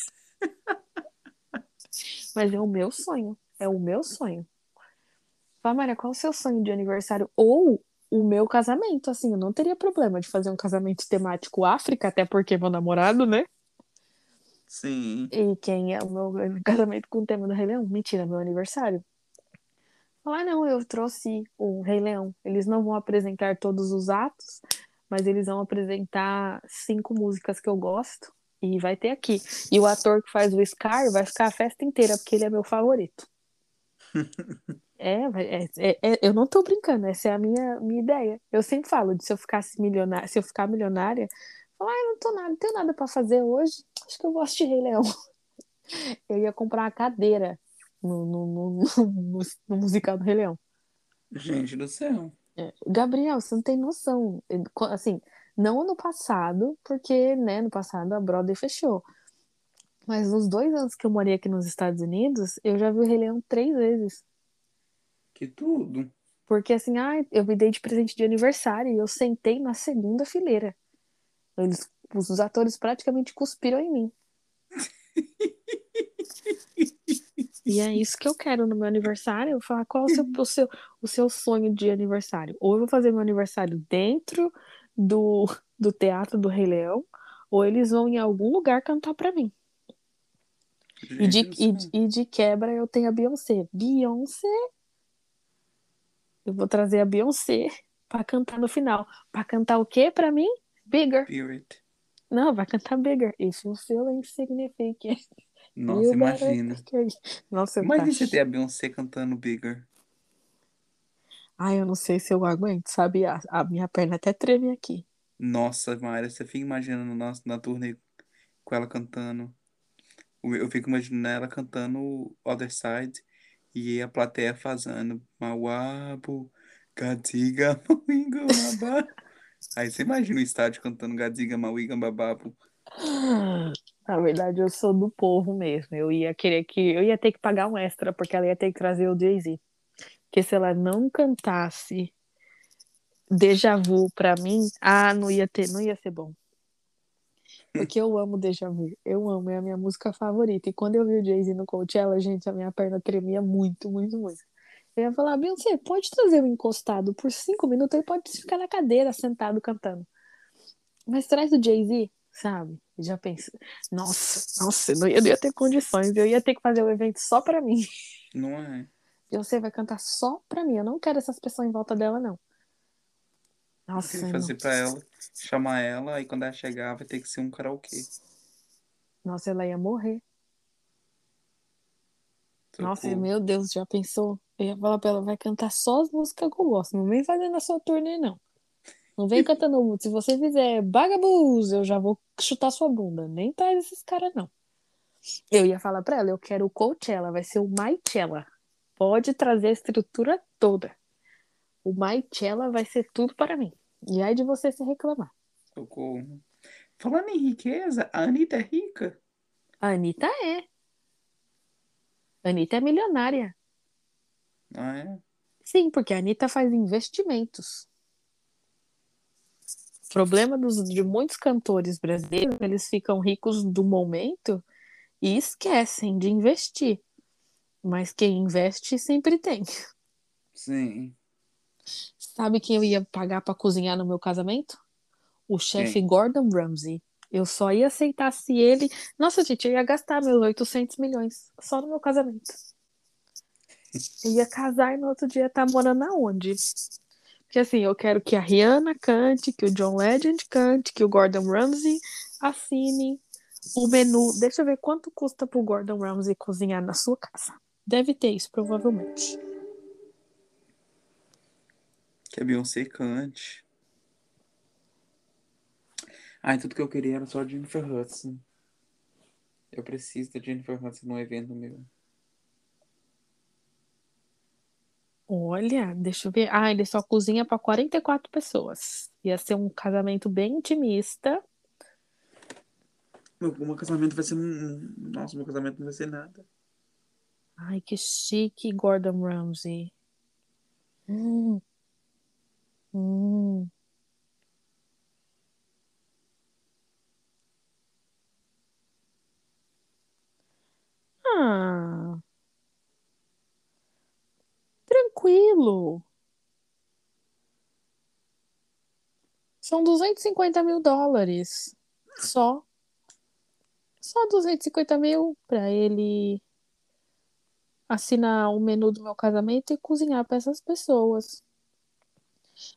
Mas é o meu sonho. É o meu sonho. Fala, Maria, qual é o seu sonho de aniversário? Ou o meu casamento, assim, eu não teria problema de fazer um casamento temático África, até porque meu namorado, né? Sim. E quem é o meu casamento com o tema do Rei Leão? Mentira, meu aniversário. Falar, ah, não, eu trouxe o Rei Leão. Eles não vão apresentar todos os atos, mas eles vão apresentar cinco músicas que eu gosto e vai ter aqui. E o ator que faz o Scar vai ficar a festa inteira, porque ele é meu favorito. é, é, é, é, eu não tô brincando, essa é a minha, minha ideia. Eu sempre falo de se eu ficasse milionária, se eu ficar milionária, falar, ah, eu não tô nada, não tenho nada para fazer hoje. Acho que eu gosto de Rei Leão. Eu ia comprar uma cadeira no, no, no, no, no musical do Rei Leão. Gente do céu. É. Gabriel, você não tem noção. Assim, não ano passado, porque, né, no passado a Broadway fechou. Mas nos dois anos que eu morei aqui nos Estados Unidos, eu já vi o Rei Leão três vezes. Que tudo. Porque assim, ah, eu me dei de presente de aniversário e eu sentei na segunda fileira. Eles, os atores praticamente cuspiram em mim. E é isso que eu quero no meu aniversário. Eu vou falar qual é o seu, o, seu, o seu sonho de aniversário. Ou eu vou fazer meu aniversário dentro do, do Teatro do Rei Leão, ou eles vão em algum lugar cantar para mim. E de, e, e, de quebra eu tenho a Beyoncé. Beyoncé. Eu vou trazer a Beyoncé para cantar no final. Para cantar o quê para mim? Bigger. Spirit. Não, vai cantar Bigger. If you feel insignificant. Nossa, imagina. Nossa, imagina tá... você ter a Beyoncé cantando Bigger. Ai, eu não sei se eu aguento, sabe? A, a minha perna até treme aqui. Nossa, Mayra, você fica imaginando na, na turnê com ela cantando. Eu fico imaginando ela cantando Other Side e a plateia fazendo Mauabo, Gadiga, Mauinga, Babá. Aí você imagina o estádio cantando Gadiga, Mauinga, Bababu. Na verdade, eu sou do povo mesmo. Eu ia querer que. Eu ia ter que pagar um extra, porque ela ia ter que trazer o Jay-Z. Porque se ela não cantasse Deja Vu pra mim, ah, não ia ter, não ia ser bom. Porque eu amo Deja Vu. Eu amo, é a minha música favorita. E quando eu vi o Jay-Z no Coachella, gente, a minha perna tremia muito, muito, muito. Eu ia falar, Beyoncé, pode trazer o encostado por cinco minutos, ele pode ficar na cadeira, sentado, cantando. Mas traz o Jay-Z, sabe? Já pensei, nossa, nossa, eu não ia, ter condições, eu ia ter que fazer o um evento só pra mim. Não é? Beyoncé vai cantar só pra mim, eu não quero essas pessoas em volta dela, não. Nossa, eu fazer pra ela, chamar ela, e quando ela chegar vai ter que ser um karaokê. Nossa, ela ia morrer. Socorro. Nossa, meu Deus, já pensou? Eu ia falar pra ela, vai cantar só as músicas que eu gosto. Não vem fazendo a sua turnê, não. Não vem cantando. Se você fizer Bagabus, eu já vou chutar sua bunda. Nem traz esses caras, não. Eu ia falar pra ela, eu quero o Coachella, vai ser o Maichella. Pode trazer a estrutura toda. O Maichella vai ser tudo para mim. E aí de você se reclamar. Socorro. Falando em riqueza, a Anitta é rica? A Anitta é. A Anitta é milionária. Ah, é? Sim, porque a Anitta faz investimentos. O problema dos, de muitos cantores brasileiros, eles ficam ricos do momento e esquecem de investir. Mas quem investe sempre tem. Sim. Sabe quem eu ia pagar para cozinhar no meu casamento? O chefe Gordon Ramsay. Eu só ia aceitar se ele. Nossa, gente, eu ia gastar meus 800 milhões só no meu casamento. Eu ia casar e no outro dia tá morando aonde? Porque assim, eu quero que a Rihanna cante, que o John Legend cante, que o Gordon Ramsay assine o menu. Deixa eu ver quanto custa pro Gordon Ramsay cozinhar na sua casa. Deve ter isso, provavelmente. Que a Beyoncé cante. Ai, tudo que eu queria era só a Jennifer Hudson. Eu preciso da Jennifer Hudson num evento meu. Olha, deixa eu ver. Ah, ele só cozinha para 44 pessoas. Ia ser um casamento bem intimista. Meu, meu casamento vai ser um. Nossa, meu casamento não vai ser nada. Ai, que chique, Gordon Ramsay. Hum. Hum. Ah. Tranquilo. São 250 mil dólares. Só. Só 250 mil para ele assinar o menu do meu casamento e cozinhar para essas pessoas.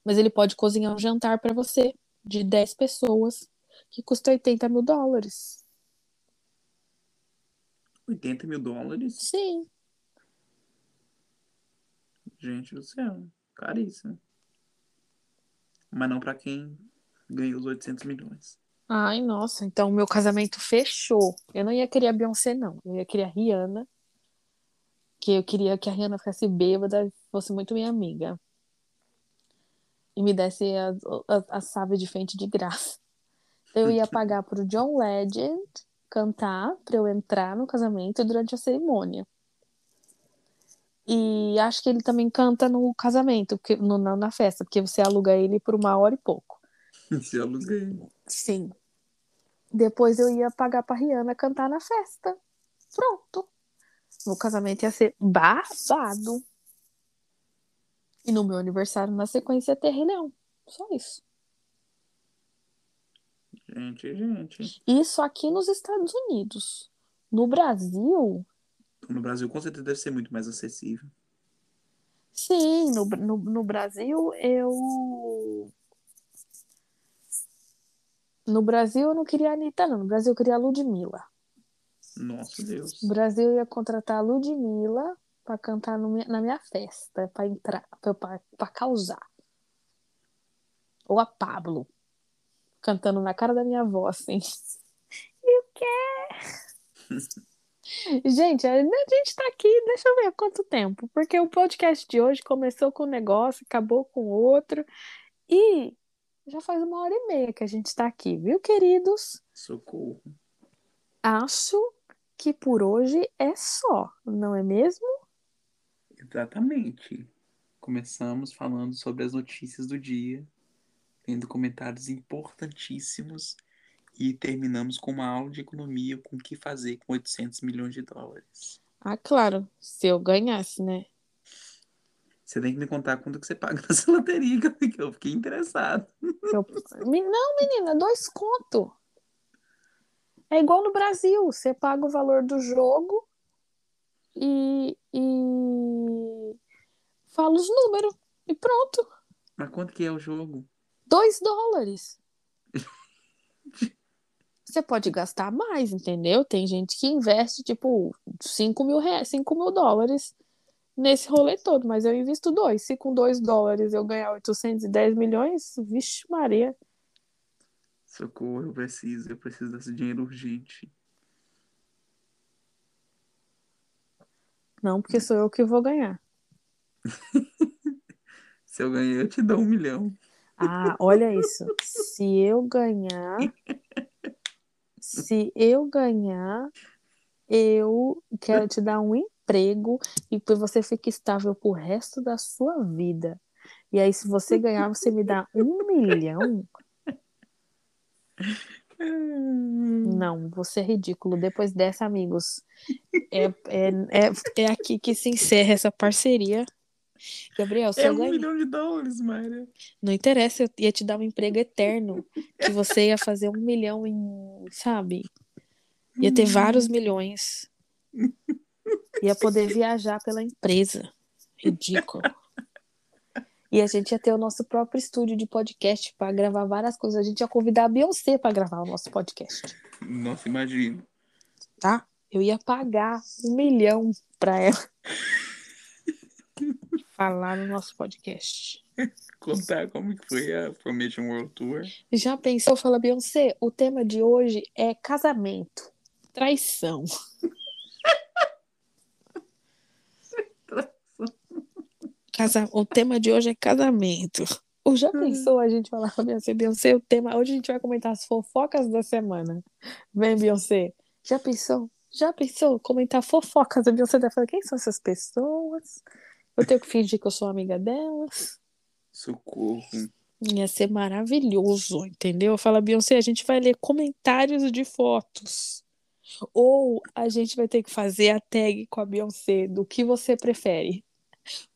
Mas ele pode cozinhar um jantar para você de 10 pessoas que custa 80 mil dólares. 80 mil dólares? Sim. Gente do céu, caríssimo. Mas não para quem ganhou os 800 milhões. Ai, nossa, então o meu casamento fechou. Eu não ia querer a Beyoncé, não. Eu ia querer a Rihanna. Que eu queria que a Rihanna ficasse bêbada e fosse muito minha amiga. E me desse a, a, a chave de frente de graça. Eu ia pagar pro John Legend cantar para eu entrar no casamento durante a cerimônia. E acho que ele também canta no casamento, porque, no, na, na festa, porque você aluga ele por uma hora e pouco. Você aluga ele. Sim. Depois eu ia pagar pra Rihanna cantar na festa. Pronto. Meu casamento ia ser babado. E no meu aniversário, na sequência, ia ter Rei Leão. Só isso. Gente, gente. Isso aqui nos Estados Unidos. No Brasil, No Brasil, com certeza, deve ser muito mais acessível. sim, no, no, no Brasil eu. No Brasil eu não queria a Anitta, não. No Brasil eu queria a Ludmilla. Nossa, Deus. No Brasil ia contratar a Ludmilla pra cantar no mi- na minha festa, pra entrar, pra causar. Ou a Pablo, cantando na cara da minha avó, assim. E o quê? Gente, a gente tá aqui, deixa eu ver quanto tempo. Porque o podcast de hoje começou com um negócio, acabou com outro. E já faz uma hora e meia que a gente tá aqui, viu, queridos? Socorro. Acho que por hoje é só, não é mesmo? Exatamente. Começamos falando sobre as notícias do dia, tendo comentários importantíssimos e terminamos com uma aula de economia com o que fazer com 800 milhões de dólares. Ah, claro, se eu ganhasse, né? Você tem que me contar quanto que você paga nessa loteria, que eu fiquei interessado. Eu... Não, menina, dois conto. É igual no Brasil, você paga o valor do jogo e, e fala os números e pronto. Mas quanto que é o jogo? Dois dólares. Você pode gastar mais, entendeu? Tem gente que investe, tipo, 5 mil, reais, 5 mil dólares nesse rolê todo, mas eu invisto dois. Se com dois dólares eu ganhar 810 milhões, vixe Maria. Socorro, eu preciso, eu preciso desse dinheiro urgente. Não, porque sou eu que vou ganhar. Se eu ganhar, eu te dou um milhão. Ah, olha isso. Se eu ganhar, se eu ganhar, eu quero te dar um emprego e que você fique estável pro resto da sua vida. E aí, se você ganhar, você me dá um milhão? Não, você é ridículo. Depois dessa, amigos, é, é, é, é aqui que se encerra essa parceria. Gabriel, se É eu um ganhar. milhão de dólares, Mayra. Não interessa, eu ia te dar um emprego eterno. Que você ia fazer um milhão em, sabe? Ia ter vários milhões. Ia poder viajar pela empresa. Ridículo. E a gente ia ter o nosso próprio estúdio de podcast para gravar várias coisas. A gente ia convidar a Beyoncé para gravar o nosso podcast, Nossa, imagina. tá? Eu ia pagar um milhão para ela falar no nosso podcast. Contar como que foi a Formation World Tour. Já pensou? Fala, Beyoncé, o tema de hoje é casamento, traição. Casa... O tema de hoje é casamento. Ou já pensou a gente falar com a Beyoncé? Beyoncé, o tema. Hoje a gente vai comentar as fofocas da semana. Vem, Beyoncé. Já pensou? Já pensou? Comentar fofocas da Beyoncé vai falar, quem são essas pessoas? Eu tenho que fingir que eu sou amiga delas. Socorro. Ia ser maravilhoso, entendeu? Fala, Beyoncé, a gente vai ler comentários de fotos. Ou a gente vai ter que fazer a tag com a Beyoncé do que você prefere.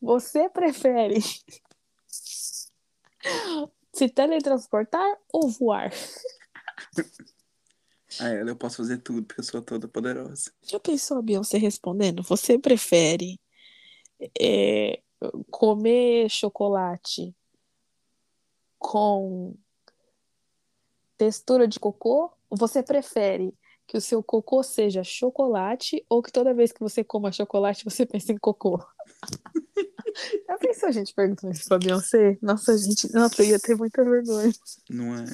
Você prefere se teletransportar ou voar? Ah, ela eu posso fazer tudo, porque eu sou toda poderosa. Já pensou a Beyoncé respondendo? Você prefere é, comer chocolate com textura de cocô? Ou você prefere que o seu cocô seja chocolate ou que toda vez que você coma chocolate você pense em cocô? Já pensou a gente perguntando isso pra Beyoncé? Nossa, gente, nossa, eu ia ter muita vergonha. Não é?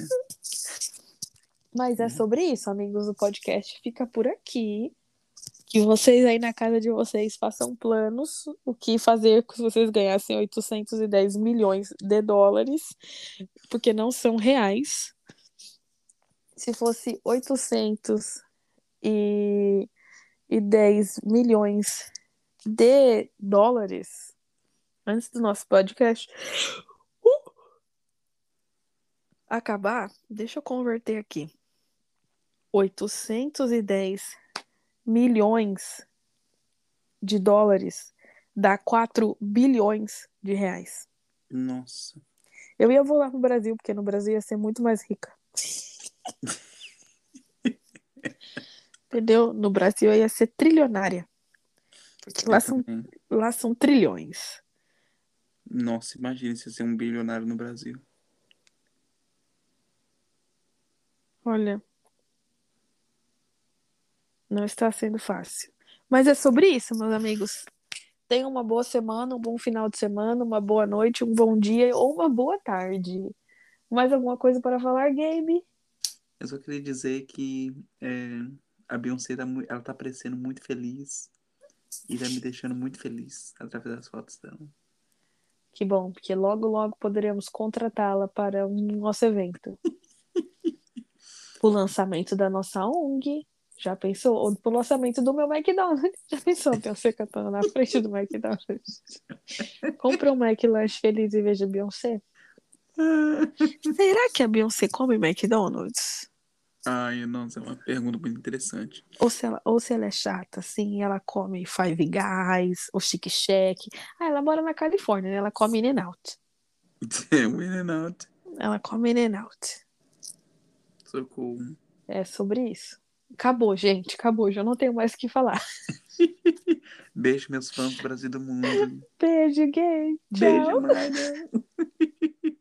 Mas é sobre isso, amigos. O podcast fica por aqui. Que vocês aí na casa de vocês façam planos. O que fazer se vocês ganhassem 810 milhões de dólares. Porque não são reais. Se fosse 810 milhões de dólares antes do nosso podcast uh, acabar, deixa eu converter aqui. 810 milhões de dólares dá 4 bilhões de reais. Nossa. Eu ia voar pro Brasil, porque no Brasil ia ser muito mais rica. Entendeu? No Brasil eu ia ser trilionária. Porque lá são, lá são trilhões. Nossa, imagina se ser um bilionário no Brasil. Olha. Não está sendo fácil. Mas é sobre isso, meus amigos. Tenham uma boa semana, um bom final de semana, uma boa noite, um bom dia ou uma boa tarde. Mais alguma coisa para falar, Gabe? Eu só queria dizer que é, a Beyoncé tá, ela tá parecendo muito feliz e tá me deixando muito feliz através das fotos dela. Que bom, porque logo, logo poderemos contratá-la para um nosso evento. o lançamento da nossa ONG. Já pensou? Ou pro lançamento do meu McDonald's. Já pensou Beyoncé cantando na frente do McDonald's? Compre um McLanche feliz e veja Beyoncé. Será que a Beyoncé come McDonald's? Ai, nossa, é uma pergunta muito interessante. Ou se ela, ou se ela é chata, assim, ela come Five Guys, ou Chic Shack. Ah, ela mora na Califórnia, né? Ela come In-N-Out. É, um In-N-Out. Ela come In-N-Out. Socorro. É sobre isso. Acabou, gente, acabou. Já não tenho mais o que falar. Beijo, meus fãs do Brasil do mundo. Beijo, gay. Tchau. Beijo.